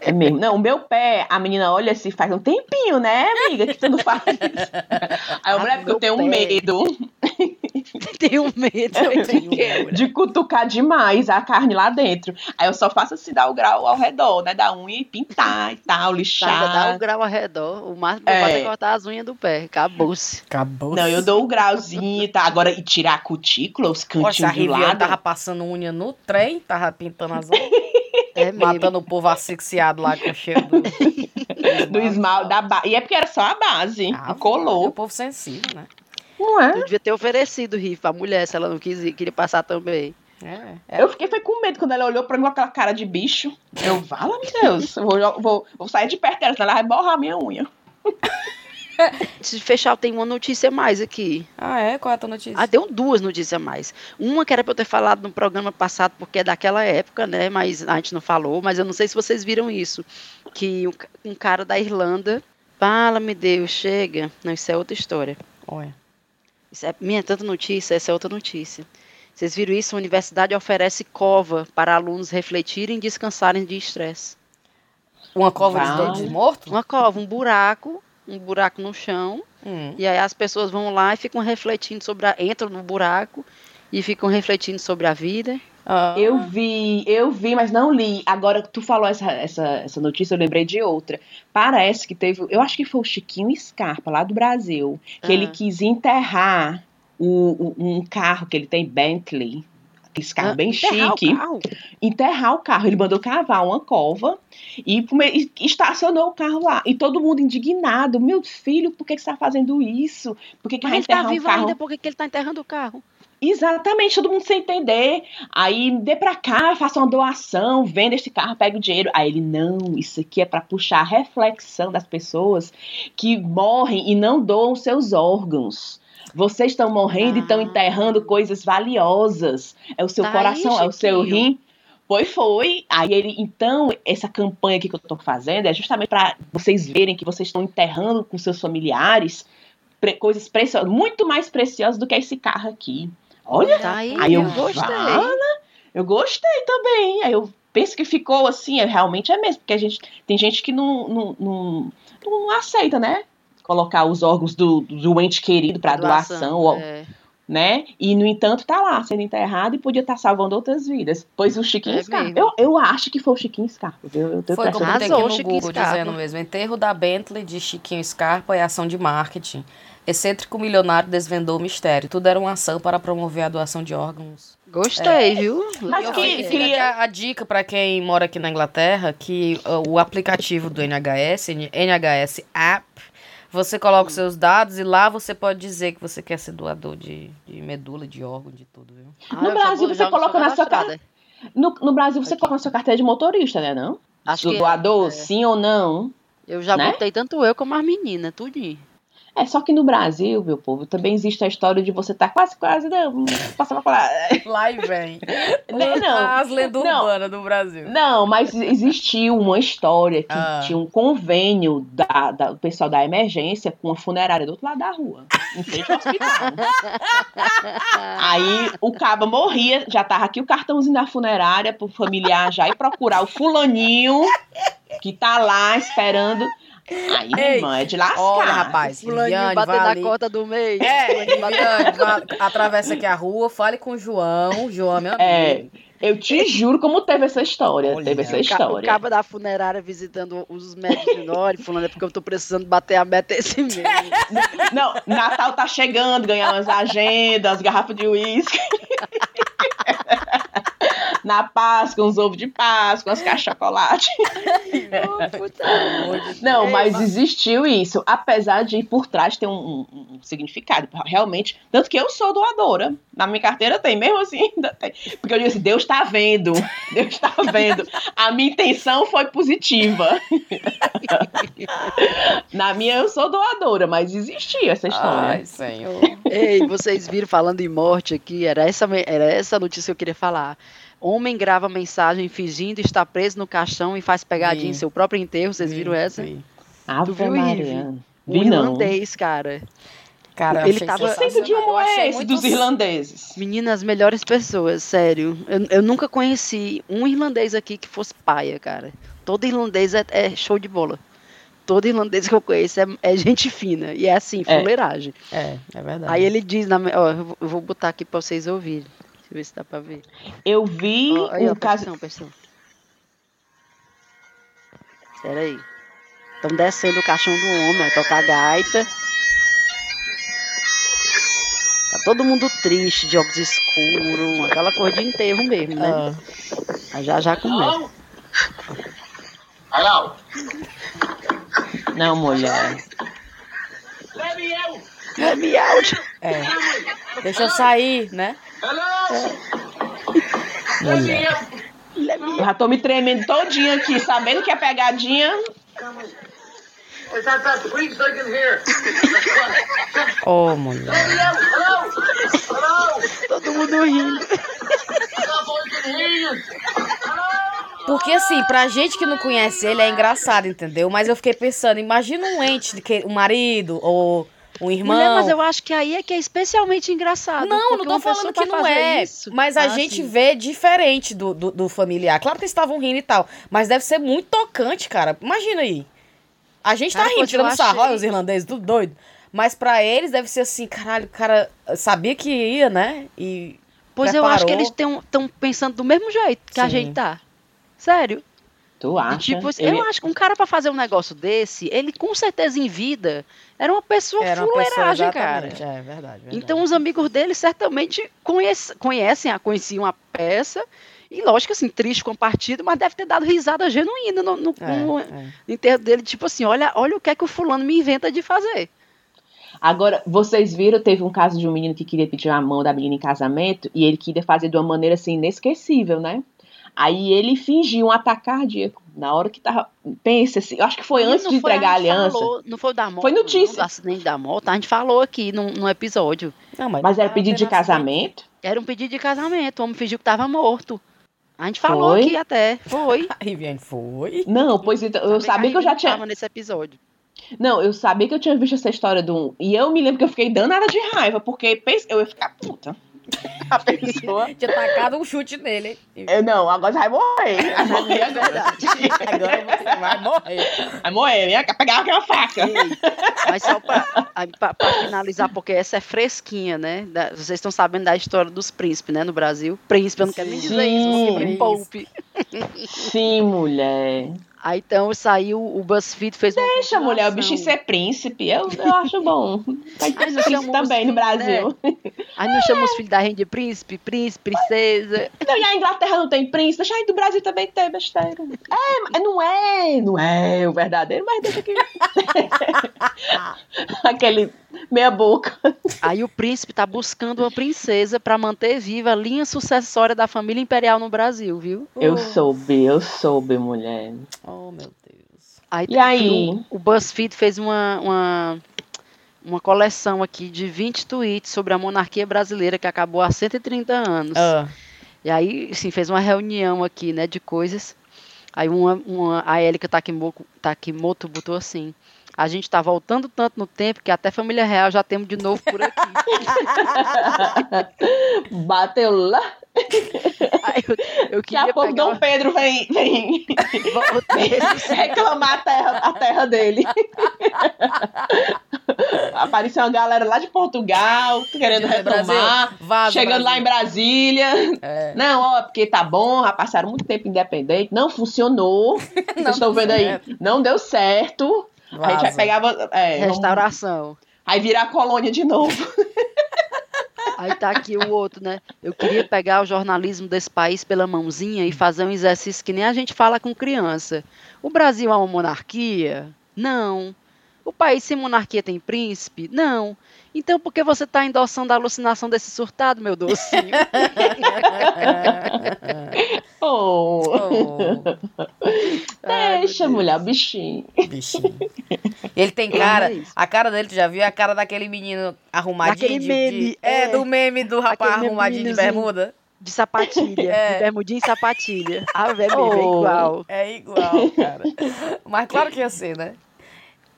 É mesmo. Não, o meu pé, a menina olha assim, faz um tempinho, né, amiga, que tu não faz. Aí eu Ah, mulher, porque eu tenho pé. medo Tenho medo. Eu tenho medo. de cutucar demais a carne lá dentro. Aí eu só faço assim, dar o grau ao redor, né, da unha e pintar e tal, Ainda dá lixar. o grau ao redor. O máximo que eu É. faço é cortar as unhas do pé. Acabou-se. Acabou. Não, eu dou o grauzinho, tá? Agora, e tirar a cutícula, os a cantinhos do Riviane lado. tava passando unha no trem, tava pintando as unhas, É matando o povo asfixiado lá com o cheiro do, Do esmalte, da ba... E é porque era só a base. Ah, colou. O povo sensível, né? Não é? Eu devia ter oferecido rifa à mulher se ela não quis, ir, queria passar também. É, é. Eu fiquei foi com medo quando ela olhou pra mim com aquela cara de bicho. Eu, vala, meu Deus, eu vou, vou, vou sair de perto dela, senão ela vai borrar minha unha. Se fechar, tenho uma notícia a mais aqui. Ah, é? Qual é a tua notícia? Ah, deu duas notícias a mais. Uma que era pra eu ter falado no programa passado, porque é daquela época, né? Mas a gente não falou, mas eu não sei se vocês viram isso. Que um, um cara da Irlanda. Fala-me Deus, chega. Não, isso é outra história. Olha. Isso é minha tanta notícia, essa é outra notícia. Vocês viram isso? A universidade oferece cova para alunos refletirem e descansarem de estresse. Uma cova de Vale. dentes mortos? Uma cova, um buraco, um buraco no chão, Hum. e aí as pessoas vão lá e ficam refletindo sobre a. entram no buraco e ficam refletindo sobre a vida. Ah, Eu vi, eu vi, mas não li. Agora que tu falou essa, essa, essa notícia, eu lembrei de outra. Parece que teve, eu acho que foi o Chiquinho Scarpa, lá do Brasil, que Ah. ele quis enterrar o, o- um carro que ele tem, Bentley. Aquele carro Ah, bem o chique. enterrar o carro. Ele mandou cavar uma cova e, e estacionou o carro lá. E todo mundo indignado. Meu filho, por que, que você está fazendo isso? Por que, que Mas ele tá um vivo carro? ainda, por que que ele tá enterrando o carro? Exatamente, todo mundo sem entender. Aí dê pra cá, faça uma doação, venda esse carro, pega o dinheiro. Aí ele, não, isso aqui é para puxar a reflexão das pessoas que morrem e não doam seus órgãos. Vocês estão morrendo e estão Ah. enterrando coisas valiosas. É o seu Tá aí, coração, é o seu rim. Foi, foi. Aí ele, então, essa campanha aqui que eu tô fazendo é justamente para vocês verem que vocês estão enterrando com seus familiares pre- coisas preciosas, muito mais preciosas do que esse carro aqui. Olha, Tá aí, Aí eu eu gostei. falo, eu gostei também. Aí eu penso que ficou assim, é, realmente é mesmo, porque a gente tem gente que não, não, não, não aceita, né? Colocar os órgãos do, do ente querido para doação, ou, é. né? E, no entanto, tá lá sendo enterrado e podia estar salvando outras vidas. Pois o Chiquinho É Scarpa. Eu, eu acho que foi o Chiquinho Scarpa. Eu tenho Foi como tem aqui no Chiquinho Google Scarpa. dizendo mesmo. Enterro da Bentley de Chiquinho Scarpa é ação de marketing. Excêntrico milionário desvendou o mistério. Tudo era uma ação para promover a doação de órgãos. Gostei, viu? Mas Eu que- a, a dica para quem mora aqui na Inglaterra que uh, o aplicativo do NHS, NHS App, você coloca os seus dados e lá você pode dizer que você quer ser doador de, de medula, de órgão, de tudo, viu? Ah, No Brasil, vou- você coloca na sua cadastrada. No, no Brasil, você coloca na sua carteira de motorista, né? Não? Acho Do que doador, é. sim ou não. Eu já né? botei tanto eu como as meninas, tudinho. É, só que no Brasil, meu povo, também existe a história de você tá quase, quase, não, passa pra falar. Lá e vem. Não, não. As lendas Não. urbanas do Brasil. Não, mas existiu uma história que Ah. tinha um convênio da, da- do pessoal da emergência com a funerária do outro lado da rua, em frente ao hospital. Aí o cabo morria, já tava aqui o cartãozinho da funerária pro familiar já ir procurar o fulaninho que tá lá esperando. Aí, Ei, irmão, é de lascar. Olha, rapaz, Fulaninho bater na ali. cota do mês. É, Viviane, atravessa aqui a rua, fale com o João. João é meu amigo. É, eu te juro como teve essa história. Olha, teve essa O história. cabo da funerária visitando os médicos de Nori, falando, é porque eu tô precisando bater a meta esse mês. Não, Natal tá chegando, ganhar umas agendas, garrafa de uísque. Na Páscoa, uns ovos de Páscoa, umas caixas de chocolate. Não, mas mas- existiu isso. Apesar de por trás ter um, um- um significado. Realmente. Tanto que eu sou doadora. Na minha carteira tem, mesmo assim ainda tem. Porque eu disse, Deus tá vendo. Deus tá vendo. A minha intenção foi positiva. Na minha eu sou doadora, mas existia essa história. Ai, senhor. Ei, vocês viram falando em morte aqui, era essa, era essa notícia que eu queria falar. Homem grava mensagem fingindo estar preso no caixão e faz pegadinha Vi. em seu próprio enterro. Vocês viram essa? Sim. Ave viu, Maria. Vi não. irlandês, cara. Cara, Ele achei tava- Que senso de humor é esse muito dos irlandeses? Meninas, melhores pessoas, sério. Eu, eu nunca conheci um irlandês aqui que fosse paia, cara. Todo irlandês é, é show de bola. Todo irlandês que eu conheço é, é gente fina. E é assim, É. fuleiragem. É, é verdade. Aí ele diz, na, ó, eu vou botar aqui pra vocês ouvirem. Deixa eu ver se dá pra ver. Eu vi aí, ó, um caso. presta atenção. Espera aí. Estão descendo o caixão do homem, vai tocar gaita. Tá todo mundo triste, de óculos escuros, aquela cor de enterro mesmo, né? Ah, Aí já já começa. Hello. Não, mulher. Let me out. É miau. é. Deixa eu sair, né? Eu já tô me tremendo todinho aqui, sabendo que é pegadinha. Ô, mulher. Todo mundo rindo. You. Porque assim, pra gente que não conhece ele é engraçado, entendeu? Mas eu fiquei pensando, imagina um ente, que, um marido ou um irmão. Mulher, mas eu acho que aí é que é especialmente engraçado. Não, não tô falando pra que não é. isso- Mas a Ah, gente vê diferente do, do, do familiar. Claro que eles estavam rindo e tal. Mas deve ser muito tocante, cara. Imagina aí. A gente tá rindo, tirando sarro, achei- os irlandeses, tudo doido. Mas pra eles deve ser assim, caralho, o cara sabia que ia, né? E. Pois eu acho que preparou. eles estão pensando do mesmo jeito que a Sim. gente tá. Sério. Tu E, acha? tipo, Ele- eu acho que um cara pra fazer um negócio desse, ele com certeza em vida era uma pessoa Era uma pessoa, fuleiragem, cara. É verdade, verdade. Então os amigos dele certamente conhece, conhecem, a, conheciam a peça. E lógico, assim, triste com a partida, mas deve ter dado risada genuína no, no- É, no é. enterro dele. Tipo assim, olha, olha o que é que o fulano me inventa de fazer. Agora, vocês viram, teve um caso de um menino que queria pedir a mão da menina em casamento e ele queria fazer de uma maneira assim inesquecível, né? Aí ele fingiu um ataque cardíaco na hora que tava. Pensa assim, eu acho que foi antes Não de foi, entregar a gente aliança. falou- não foi o da moto. Foi notícia. Não, do acidente da moto. A gente falou aqui num, num episódio. Não, Mas era não pedido de nada- casamento? Era um pedido de casamento. O homem fingiu que tava morto. A gente falou Foi? aqui até. Foi. A Riviane foi. Não, pois então, eu sabia que eu já não tinha. tava nesse episódio. Não, eu sabia que eu tinha visto essa história do. E eu me lembro que eu fiquei danada de raiva, porque pense- eu ia ficar puta. A pessoa. Tinha tacado um chute nele. Eu, não, agora você vai morrer. Vai morrer agora. Agora você vai morrer. Vai morrer, né? Pegar aquela faca. Ei, mas só para finalizar, porque essa é fresquinha, né? Da- vocês estão sabendo da história dos príncipes, né? No Brasil. Príncipe, eu não quero nem dizer isso, porque Sim. me poupe. Sim, mulher. Aí então saiu, o BuzzFeed fez uma Deixa, mulher, o bichinho ser príncipe. Eu, eu acho bom. Vai ter príncipe também no filhos, Brasil. Aí não chama os filhos da gente de príncipe, príncipe, princesa. Então, e a Inglaterra não tem príncipe? Deixa aí do Brasil também ter besteira. É, não é, não é o verdadeiro, mas deixa aqui. Aquele meia boca. Aí o príncipe tá buscando uma princesa para manter viva a linha sucessória da família imperial no Brasil, viu? Eu soube, eu soube, mulher. Oh, meu Deus. Aí, E aí? O, o BuzzFeed fez uma, uma, uma coleção aqui de 20 tweets sobre a monarquia brasileira que acabou há 130 anos. Ah, E aí, assim, fez uma reunião aqui, né, de coisas. Aí uma, uma, a Élica Takimoto, Takimoto botou assim, a gente tá voltando tanto no tempo que até família real já temos de novo por aqui. Bateu lá. Aí eu, eu Daqui a pouco pegar Dom Pedro vem, vem reclamar a terra, a terra dele. Apareceu uma galera lá de Portugal querendo Brasil, retomar. vaza, Chegando lá em Brasília. É. Não, ó, porque tá bom, já passaram muito tempo independente. Não funcionou. Vocês estão vendo aí? certo. Não deu certo. A gente vai Vaza. pegar. É, vamos- restauração. aí virar colônia de novo. Aí tá aqui o outro, né? Eu queria pegar o jornalismo desse país pela mãozinha e fazer um exercício que nem a gente fala com criança. O Brasil é uma monarquia? Não. O país sem monarquia tem príncipe? Não. Então por que você está endossando a alucinação desse surtado, meu docinho? Oh, Oh, Ai, deixa, Deus. mulher, bichinho. bichinho. Ele tem cara, É a cara dele, tu já viu? É a cara daquele menino arrumadinho. Daquele de- meme, de- é, é. do meme do rapaz Aquele arrumadinho de bermuda. De sapatilha, É. de bermudinha e sapatilha. Ah, velho, é Oh. igual. É igual, cara. Mas claro que ia ser, né?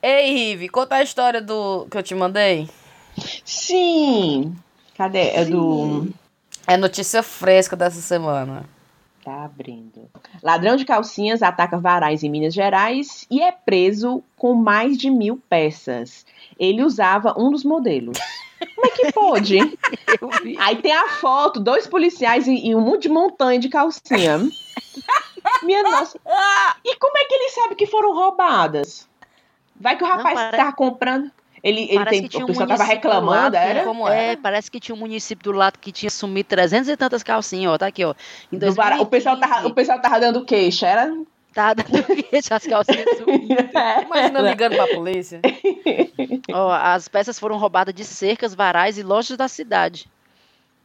Ei, Rive, conta a história do que eu te mandei. Sim. Cadê? É do. É notícia fresca dessa semana. Tá abrindo. Ladrão de calcinhas ataca varais em Minas Gerais e é preso com mais de mil peças. Ele usava um dos modelos. Como é que pode? Eu vi. Aí tem a foto, dois policiais e, e um monte de montanha de calcinha. Minha nossa. E como é que ele sabe que foram roubadas? Vai que o rapaz pare- tava comprando. Ele, ele tem, que o um pessoal tava reclamando, lado era? Como é, era? parece que tinha um município do lado que tinha sumido 300 e tantas calcinhas, ó. Tá aqui, ó. O, pessoal tava, o 2015, pessoal tava dando queixa, era? Tá dando queixa, as calcinhas sumiram. Imagina ligando pra polícia. Ó, as peças foram roubadas de cercas, varais e lojas da cidade.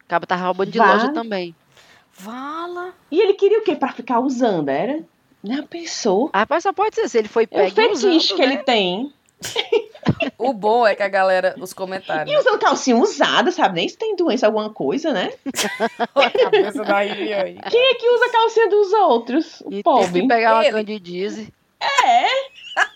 O cabo tava roubando de loja também. Vala. E ele queria o quê? Pra ficar usando, era? Não pensou. Ah, mas só pode ser, se ele foi É o pego fetiche usando, que né? ele tem. O bom é que a galera, os comentários. E usando calcinha usada, sabe? Nem se tem doença, alguma coisa, né? a aí. Quem é que usa a calcinha dos outros? O E pobre. que pegar uma candidíase.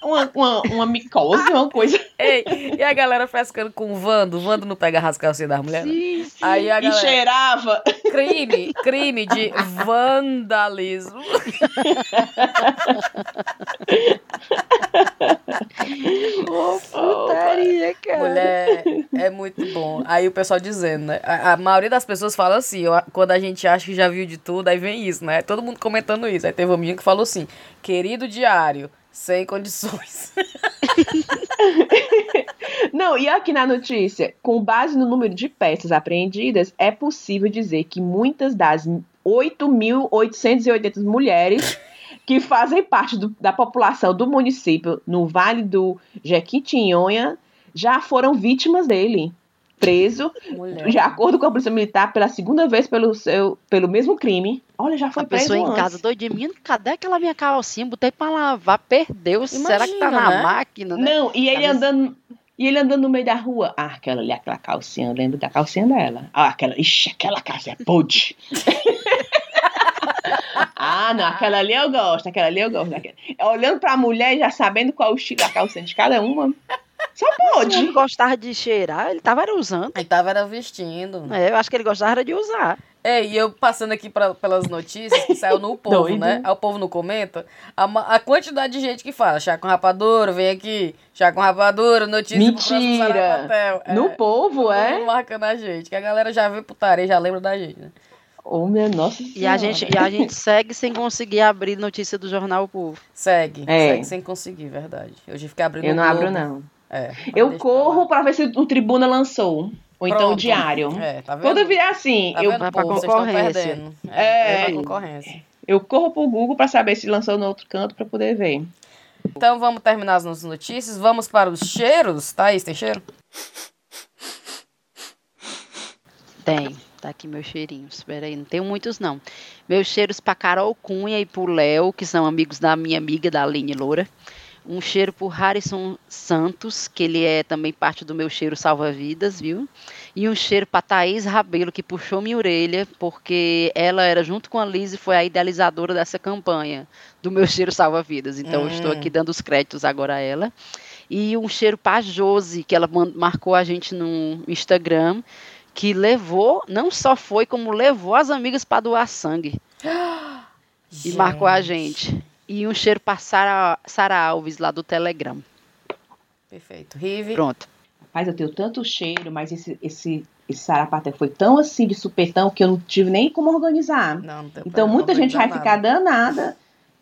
Uma, uma, uma micose, uma coisa. Ei, e a galera frescando com o Vando. O Vando não pega as calcinhas das mulheres? Sim, sim. Aí a E galera. cheirava. Crime, crime de vandalismo. Ô, putaria, cara. Mulher, é muito bom. Aí o pessoal dizendo, né? A, a maioria das pessoas fala assim, ó, quando a gente acha que já viu de tudo, aí vem isso, né? Todo mundo comentando isso. Aí teve um menino que falou assim: querido diário, sem condições. Não, e aqui na notícia, com base no número de peças apreendidas, é possível dizer que muitas das 8.880 mulheres que fazem parte do- da população do município no Vale do Jequitinhonha já foram vítimas dele. Preso, Mulher. de acordo com a Polícia Militar, pela segunda vez pelo, seu, pelo mesmo crime. Olha, já foi A preso pessoa em casa doidinha, menino, cadê aquela minha calcinha? Botei pra lavar, perdeu. Será que tá Imagina, na né? máquina? Né? Não, e ele andando. E ele andando no meio da rua. Ah, aquela ali, aquela calcinha, eu lembro da calcinha dela. Ah, aquela. Ixi, aquela calcinha é podre. ah, não, aquela ali eu gosto, aquela ali eu gosto. Daquela. Olhando pra mulher e já sabendo qual o estilo da calcinha de cada uma. Só pode. ele gostava de cheirar, ele tava era usando. Aí tava era vestindo. É, eu acho que ele gostava de usar. É, e eu passando aqui pra- pelas notícias que saiu no povo, Doido. né? Aí o povo não comenta. A, a quantidade de gente que fala, chá com rapadura, vem aqui, chá com rapadura, notícia pro próximo Mentira. É, No povo, todo é? marcando a gente, que a galera já vê putaria, já lembra da gente, né? Oh, minha nossa E a, gente, e a gente segue sem conseguir abrir notícia do Jornal O Povo. Segue, É. segue sem conseguir, verdade. Hoje fiquei abrindo Eu não abro, não. É, Eu corro pra ver se o Tribuna lançou. Ou então o Pronto. Diário. É, tá vendo? Quando virar assim, Tá eu, vendo, estão concorrência. perdendo. É. pra concorrência. eu corro pro Google pra saber se lançou no outro canto pra poder ver. Então vamos terminar as nossas notícias. Vamos para os cheiros. Thaís, tem cheiro? Tem. Tá aqui meus cheirinhos. Espera aí, não tenho muitos não. Meus cheiros pra Carol Cunha e pro Léo, que são amigos da minha amiga, da Aline Loura. Um cheiro pro Harrison Santos, que ele é também parte do meu cheiro salva-vidas, viu? E um cheiro pra Thaís Rabelo, que puxou minha orelha, porque ela era, junto com a Liz, foi a idealizadora dessa campanha do meu cheiro salva-vidas. Então, eu estou Hum. aqui dando os créditos agora a ela. E um cheiro pra Josi, que ela marcou a gente no Instagram, que levou, não só foi, como levou as amigas para doar sangue. E marcou a gente. E um cheiro para Sara, Sara Alves, lá do Telegram. Perfeito. Rive. Pronto. Mas eu tenho tanto cheiro, mas esse, esse, esse sarapaté foi tão assim de supetão que eu não tive nem como organizar. Não, não tem Então muita gente vai organizar ficar nada. danada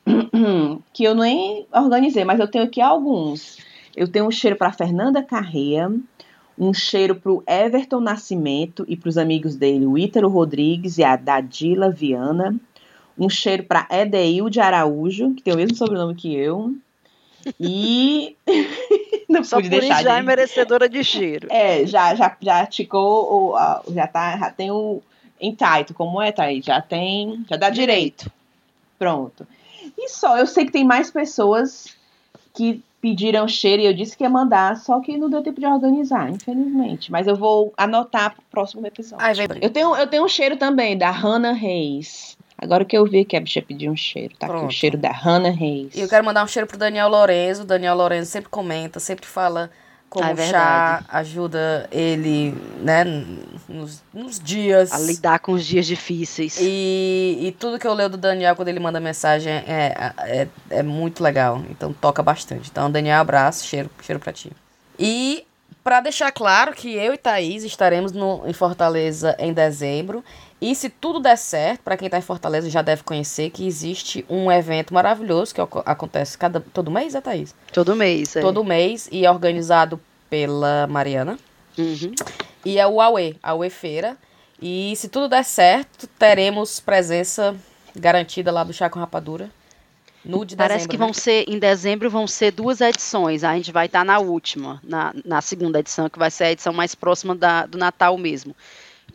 que eu nem organizei, mas eu tenho aqui alguns. Eu tenho um cheiro para Fernanda Carreia, um cheiro para o Everton Nascimento e para os amigos dele, o Ítaro Rodrigues e a Dadila Viana. Um cheiro para Edeil de Araújo, que tem o mesmo sobrenome que eu. E não Só pude por deixar isso já é de... merecedora de cheiro. É, já, já, já ticou, já, tá, já tem o entaito, como é, Thaís? Já tem, já dá direito. Pronto. E só, eu sei que tem mais pessoas que pediram cheiro e eu disse que ia mandar, só que não deu tempo de organizar, infelizmente. Mas eu vou anotar pro próximo episódio. Ai, vem. Eu tenho, eu tenho um cheiro também, da Hannah Reis. Agora que eu vi que a bicha pediu um cheiro, tá aqui o cheiro da Hannah Reis. E eu quero mandar um cheiro pro Daniel Lorenzo. O Daniel Lorenzo sempre comenta, sempre fala como Ah, é o chá ajuda ele, né, nos, nos dias. A lidar com os dias difíceis. E, e tudo que eu leio do Daniel quando ele manda mensagem é, é, é muito legal. Então toca bastante. Então, Daniel, abraço, cheiro, cheiro pra ti. E pra deixar claro que eu e Thaís estaremos no, em Fortaleza em dezembro. E se tudo der certo, pra quem tá em Fortaleza já deve conhecer que existe um evento maravilhoso que acontece cada, todo mês, é Thaís? Todo mês. É. Todo mês e é organizado pela Mariana. Uhum. E é o Aue, Aue Feira. E se tudo der certo, teremos presença garantida lá do Chá com Rapadura. No de Parece dezembro, que né? vão ser, em dezembro vão ser duas edições. A gente vai estar na última, na, na segunda edição, que vai ser a edição mais próxima da, do Natal mesmo.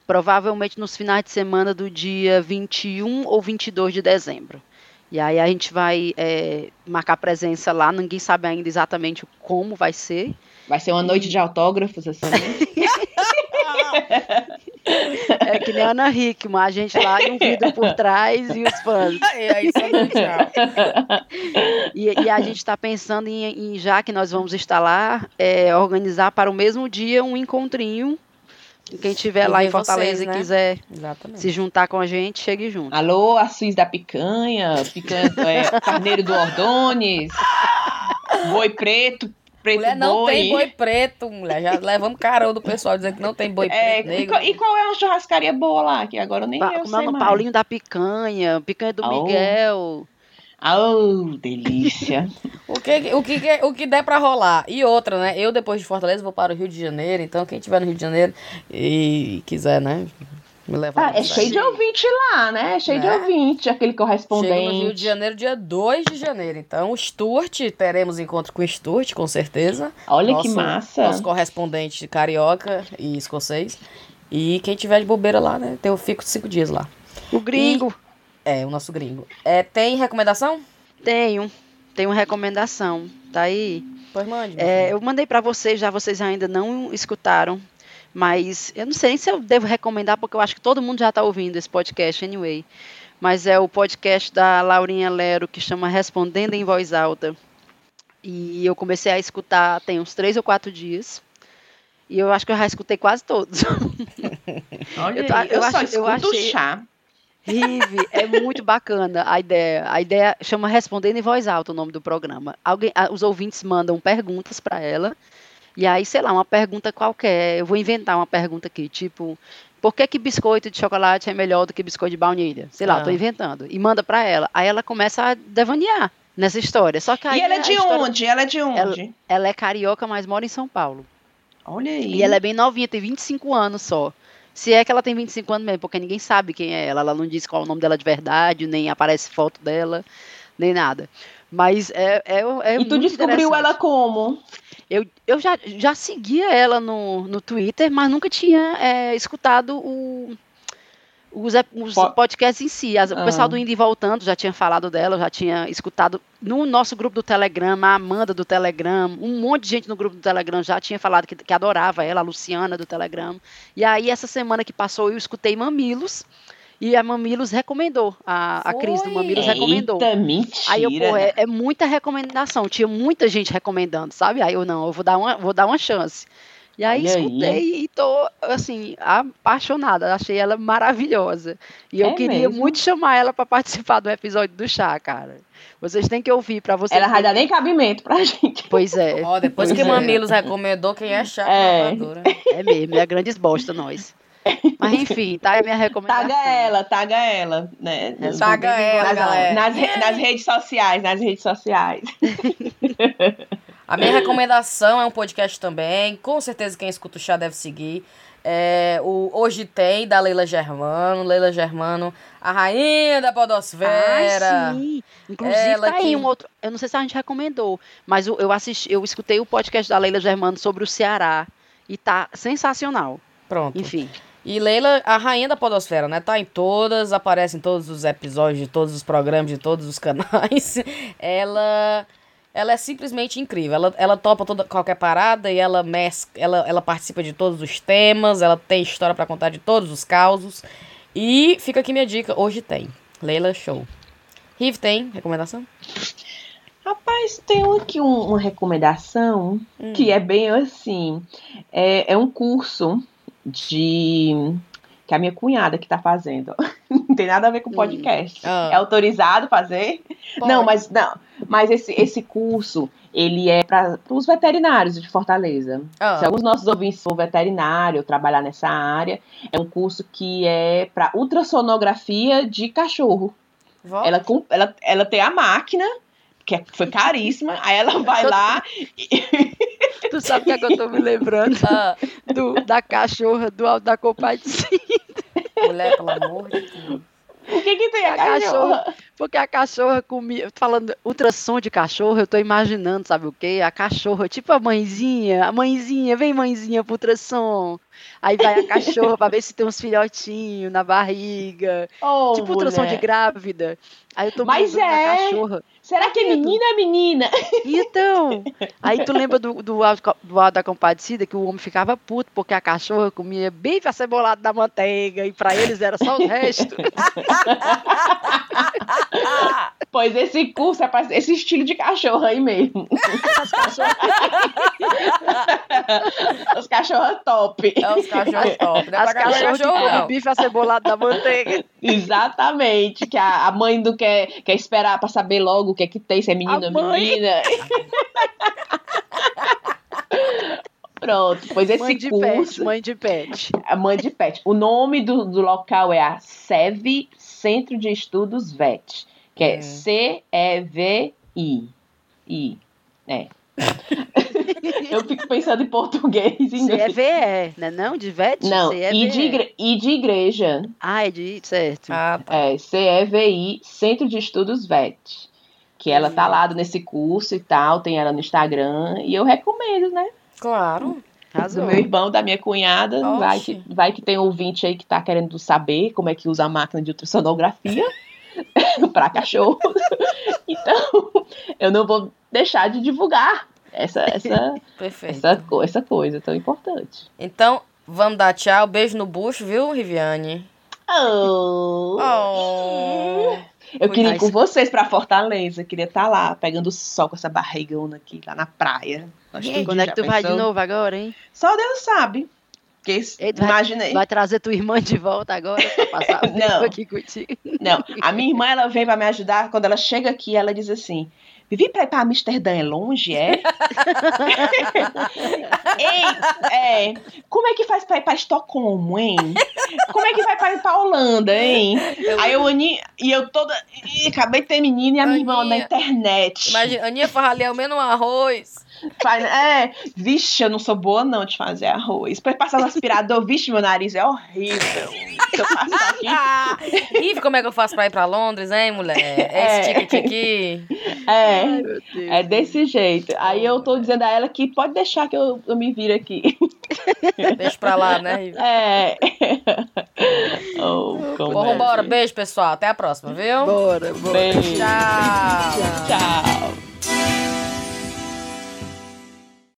Provavelmente nos finais de semana do dia 21 ou 22 de dezembro. E aí a gente vai é, marcar presença lá, ninguém sabe ainda exatamente como vai ser. Vai ser uma noite de autógrafos, assim. É que nem a Ana Hickman, a gente lá e um vidro por trás e os fãs. E aí, só. E, e a gente está pensando em, em, já que nós vamos estar lá, é, organizar para o mesmo dia um encontrinho. Quem estiver Eu lá em Fortaleza vocês, e né? quiser Exatamente. se juntar com a gente, chegue junto. Alô, Assis da Picanha, picanha é, Carneiro do Ordones, Boi Preto, Preto Mulher, não Boi. tem boi preto, mulher. Já levamos carão do pessoal dizendo que não tem boi É, preto e, qual, e qual é uma churrascaria boa lá? Que agora eu nem Pa- eu como é o sei mais. Paulinho da Picanha, Picanha do Oh. Miguel. Oh, delícia. O que, o, que, o que der pra rolar. E outra, né? Eu, depois de Fortaleza, vou para o Rio de Janeiro. Então, quem estiver no Rio de Janeiro e quiser, né? Me levar. Ah, é cheio de ouvinte lá, né? Cheio de Né? ouvinte, aquele Chego no Rio de correspondente. Janeiro, dia 2 de janeiro. Então, o Sturt, teremos encontro com o Sturt, com certeza. Olha Nosso- que massa. Nosso correspondente carioca e escocês. E quem tiver de bobeira lá, né? Eu fico cinco dias lá. O gringo. É, o nosso gringo. É, tem recomendação? Tenho. Tenho uma recomendação. Tá aí. Pois mande. É, eu mandei para vocês, já vocês ainda não escutaram. Mas eu não sei nem se eu devo recomendar, porque eu acho que todo mundo já está ouvindo esse podcast anyway. Mas é o podcast da Laurinha Lero, que chama Respondendo em Voz Alta. E eu comecei a escutar tem uns três ou quatro dias. E eu acho que eu já escutei quase todos. Olha Eu tô- aí, eu, eu só eu escuto achei- chá. Rive, é muito bacana a ideia. A ideia chama Respondendo em Voz Alta o nome do programa. Alguém, os ouvintes mandam perguntas para ela. E aí, sei lá, uma pergunta qualquer. Eu vou inventar uma pergunta aqui, tipo, por que, que biscoito de chocolate é melhor do que biscoito de baunilha? Sei lá, Ah. tô inventando. E manda para ela. Aí ela começa a devanear nessa história. Só que aí E ela é de história- onde? Ela é de onde? Ela é carioca, mas mora em São Paulo. Olha aí. E ela é bem novinha, tem 25 anos só. Se é que ela tem 25 anos mesmo, porque ninguém sabe quem é ela. Ela não diz qual é o nome dela de verdade, nem aparece foto dela, nem nada. Mas é, é, é E tu descobriu ela como? Eu, eu já, já seguia ela no, no Twitter, mas nunca tinha é, escutado o, os, os Po- podcasts em si. As- O Ah. pessoal do Indie Voltando já tinha falado dela, já tinha escutado no nosso grupo do Telegram, a Amanda do Telegram, um monte de gente no grupo do Telegram já tinha falado que, que adorava ela, a Luciana do Telegram. E aí, essa semana que passou, eu escutei Mamilos. E a Mamilos recomendou, a, a Cris do? Mamilos recomendou. Eita, mentira. Aí eu, pô, é, é muita recomendação. Tinha muita gente recomendando, sabe? Aí eu não, eu vou dar uma, vou dar uma chance. E aí aí. escutei e tô, assim, apaixonada. Achei ela maravilhosa. E eu É queria mesmo? muito chamar ela para participar do episódio do chá, cara. Vocês têm que ouvir para vocês. Ela vai dar nem cabimento pra gente. Pois é, Ó, depois Pois que é. Mamilos recomendou, quem é chato É. é mesmo, é a grande bosta nós. Mas enfim, tá aí a minha recomendação. Taga ela, taga ela, né? Taga ela, Nas, galera. nas re- nas redes sociais, nas redes sociais. A minha recomendação é um podcast também. Com certeza quem escuta o chá deve seguir. É, o Hoje Tem, da Leila Germano. Leila Germano, a rainha da podosfera. Ah, sim. Inclusive, Ela tá aí que- um outro. Eu não sei se a gente recomendou, mas eu, eu assisti, eu escutei o podcast da Leila Germano sobre o Ceará. E tá sensacional. Pronto. Enfim. E Leila, a rainha da podosfera, né? Tá em todas, aparece em todos os episódios de todos os programas, de todos os canais. Ela ela é simplesmente incrível. Ela, ela topa toda, qualquer parada e ela, mescla, ela, ela participa de todos os temas, ela tem história pra contar de todos os causos. E fica aqui minha dica, hoje tem. Leila Show. Riv tem recomendação? Rapaz, tenho aqui um- uma recomendação Hum. que é bem assim. É, é um curso de que a minha cunhada que tá fazendo. Não tem nada a ver com podcast. Ah. É autorizado fazer? Não, Pode. mas não. Mas esse, esse curso, ele é para os veterinários de Fortaleza. Ah. Se alguns nossos ouvintes for veterinário, trabalhar nessa área, é um curso que é para ultrassonografia de cachorro. Ela, ela, ela tem a máquina, que é- foi caríssima, aí ela vai lá. Tu sabe o que, é que eu tô me lembrando? Ah, Do, da cachorra do Alto da Compadecida. mulher, pelo amor de Deus. O que, que tem a A cachorra. cachorra? Porque a cachorra comia. Falando ultrassom de cachorro, eu tô imaginando, sabe o quê? A cachorra, tipo a mãezinha, a mãezinha, vem mãezinha pro ultrassom. Aí vai a cachorra pra ver se tem uns filhotinhos na barriga. Oh, tipo ultrassom de mulher. grávida. Aí eu tô Mas da é. cachorra. Será que é menina ou menina? Então, aí tu lembra do, do, Alto- do Alto da Compadecida que o homem ficava puto porque a cachorra comia bem acebolado da manteiga e pra eles era só o resto. Pois esse curso é para esse estilo de cachorro aí mesmo. As cachorras, Os cachorros top. É os cachorros top. Não é as pra cachorras cachorro, não. bife acebolado da manteiga. Exatamente. Que a, a mãe não quer, quer esperar para saber logo o que é que tem, se é menino A ou mãe. menina. Pronto, pois esse Mãe de curso. pet, mãe de pet. A mãe de pet. O nome do, do local é a SEV, Centro de Estudos VET, que é Hum. C-E-V-I. I. É. Eu fico pensando em português e inglês. CEVE, né não? De vet? Não, e de, igre- e de igreja. Ah, é de... Certo. Ah, tá. É, CEVI, Centro de Estudos VET. Que ela tá lá nesse curso e tal, tem ela no Instagram. E eu recomendo, né? Claro. Do Arrasou. meu irmão, da minha cunhada. Vai que, vai que tem ouvinte aí que tá querendo saber como é que usa a máquina de ultrassonografia para cachorro. Então, eu não vou deixar de divulgar essa, essa, essa, co- essa coisa tão importante. Então, vamos dar tchau. Beijo no bucho, viu, Riviane? Oh. Oh. Eu queria ir com vocês pra Fortaleza. Queria estar lá, pegando sol com essa barrigona aqui, lá na praia. Gostei Quando é que tu já vai de pensou? novo agora, hein? Só Deus sabe. Porque, vai- imaginei. Vai trazer tua irmã de volta agora pra passar o tempo Não. aqui contigo. Não, a minha irmã, ela vem pra me ajudar. Quando ela chega aqui, ela diz assim: Vivi pra ir pra Amsterdã é longe, é? Ei, é. Como é que faz pra ir pra Estocolmo, hein? Como é que vai pra ir pra Holanda, hein? Aí eu, Ani, e eu toda. Acabei de ter menina e a minha irmã na Aninha. internet. Imagina, Aninha ao menos um arroz. Faz- É, vixe, eu não sou boa não de fazer arroz. Depois passar no aspirador, vixe, meu nariz é horrível. Se eu passar aqui. Ah, e como é que eu faço pra ir pra Londres, hein, mulher? É. Esse ticket aqui. É. Ai. É desse jeito. Aí eu tô dizendo a ela que pode deixar que eu, eu me vire aqui. Deixa pra lá, né? É. oh, Bom, é. vambora. Beijo, pessoal. Até a próxima, viu? Bora, bora. Beijo. Tchau. Tchau.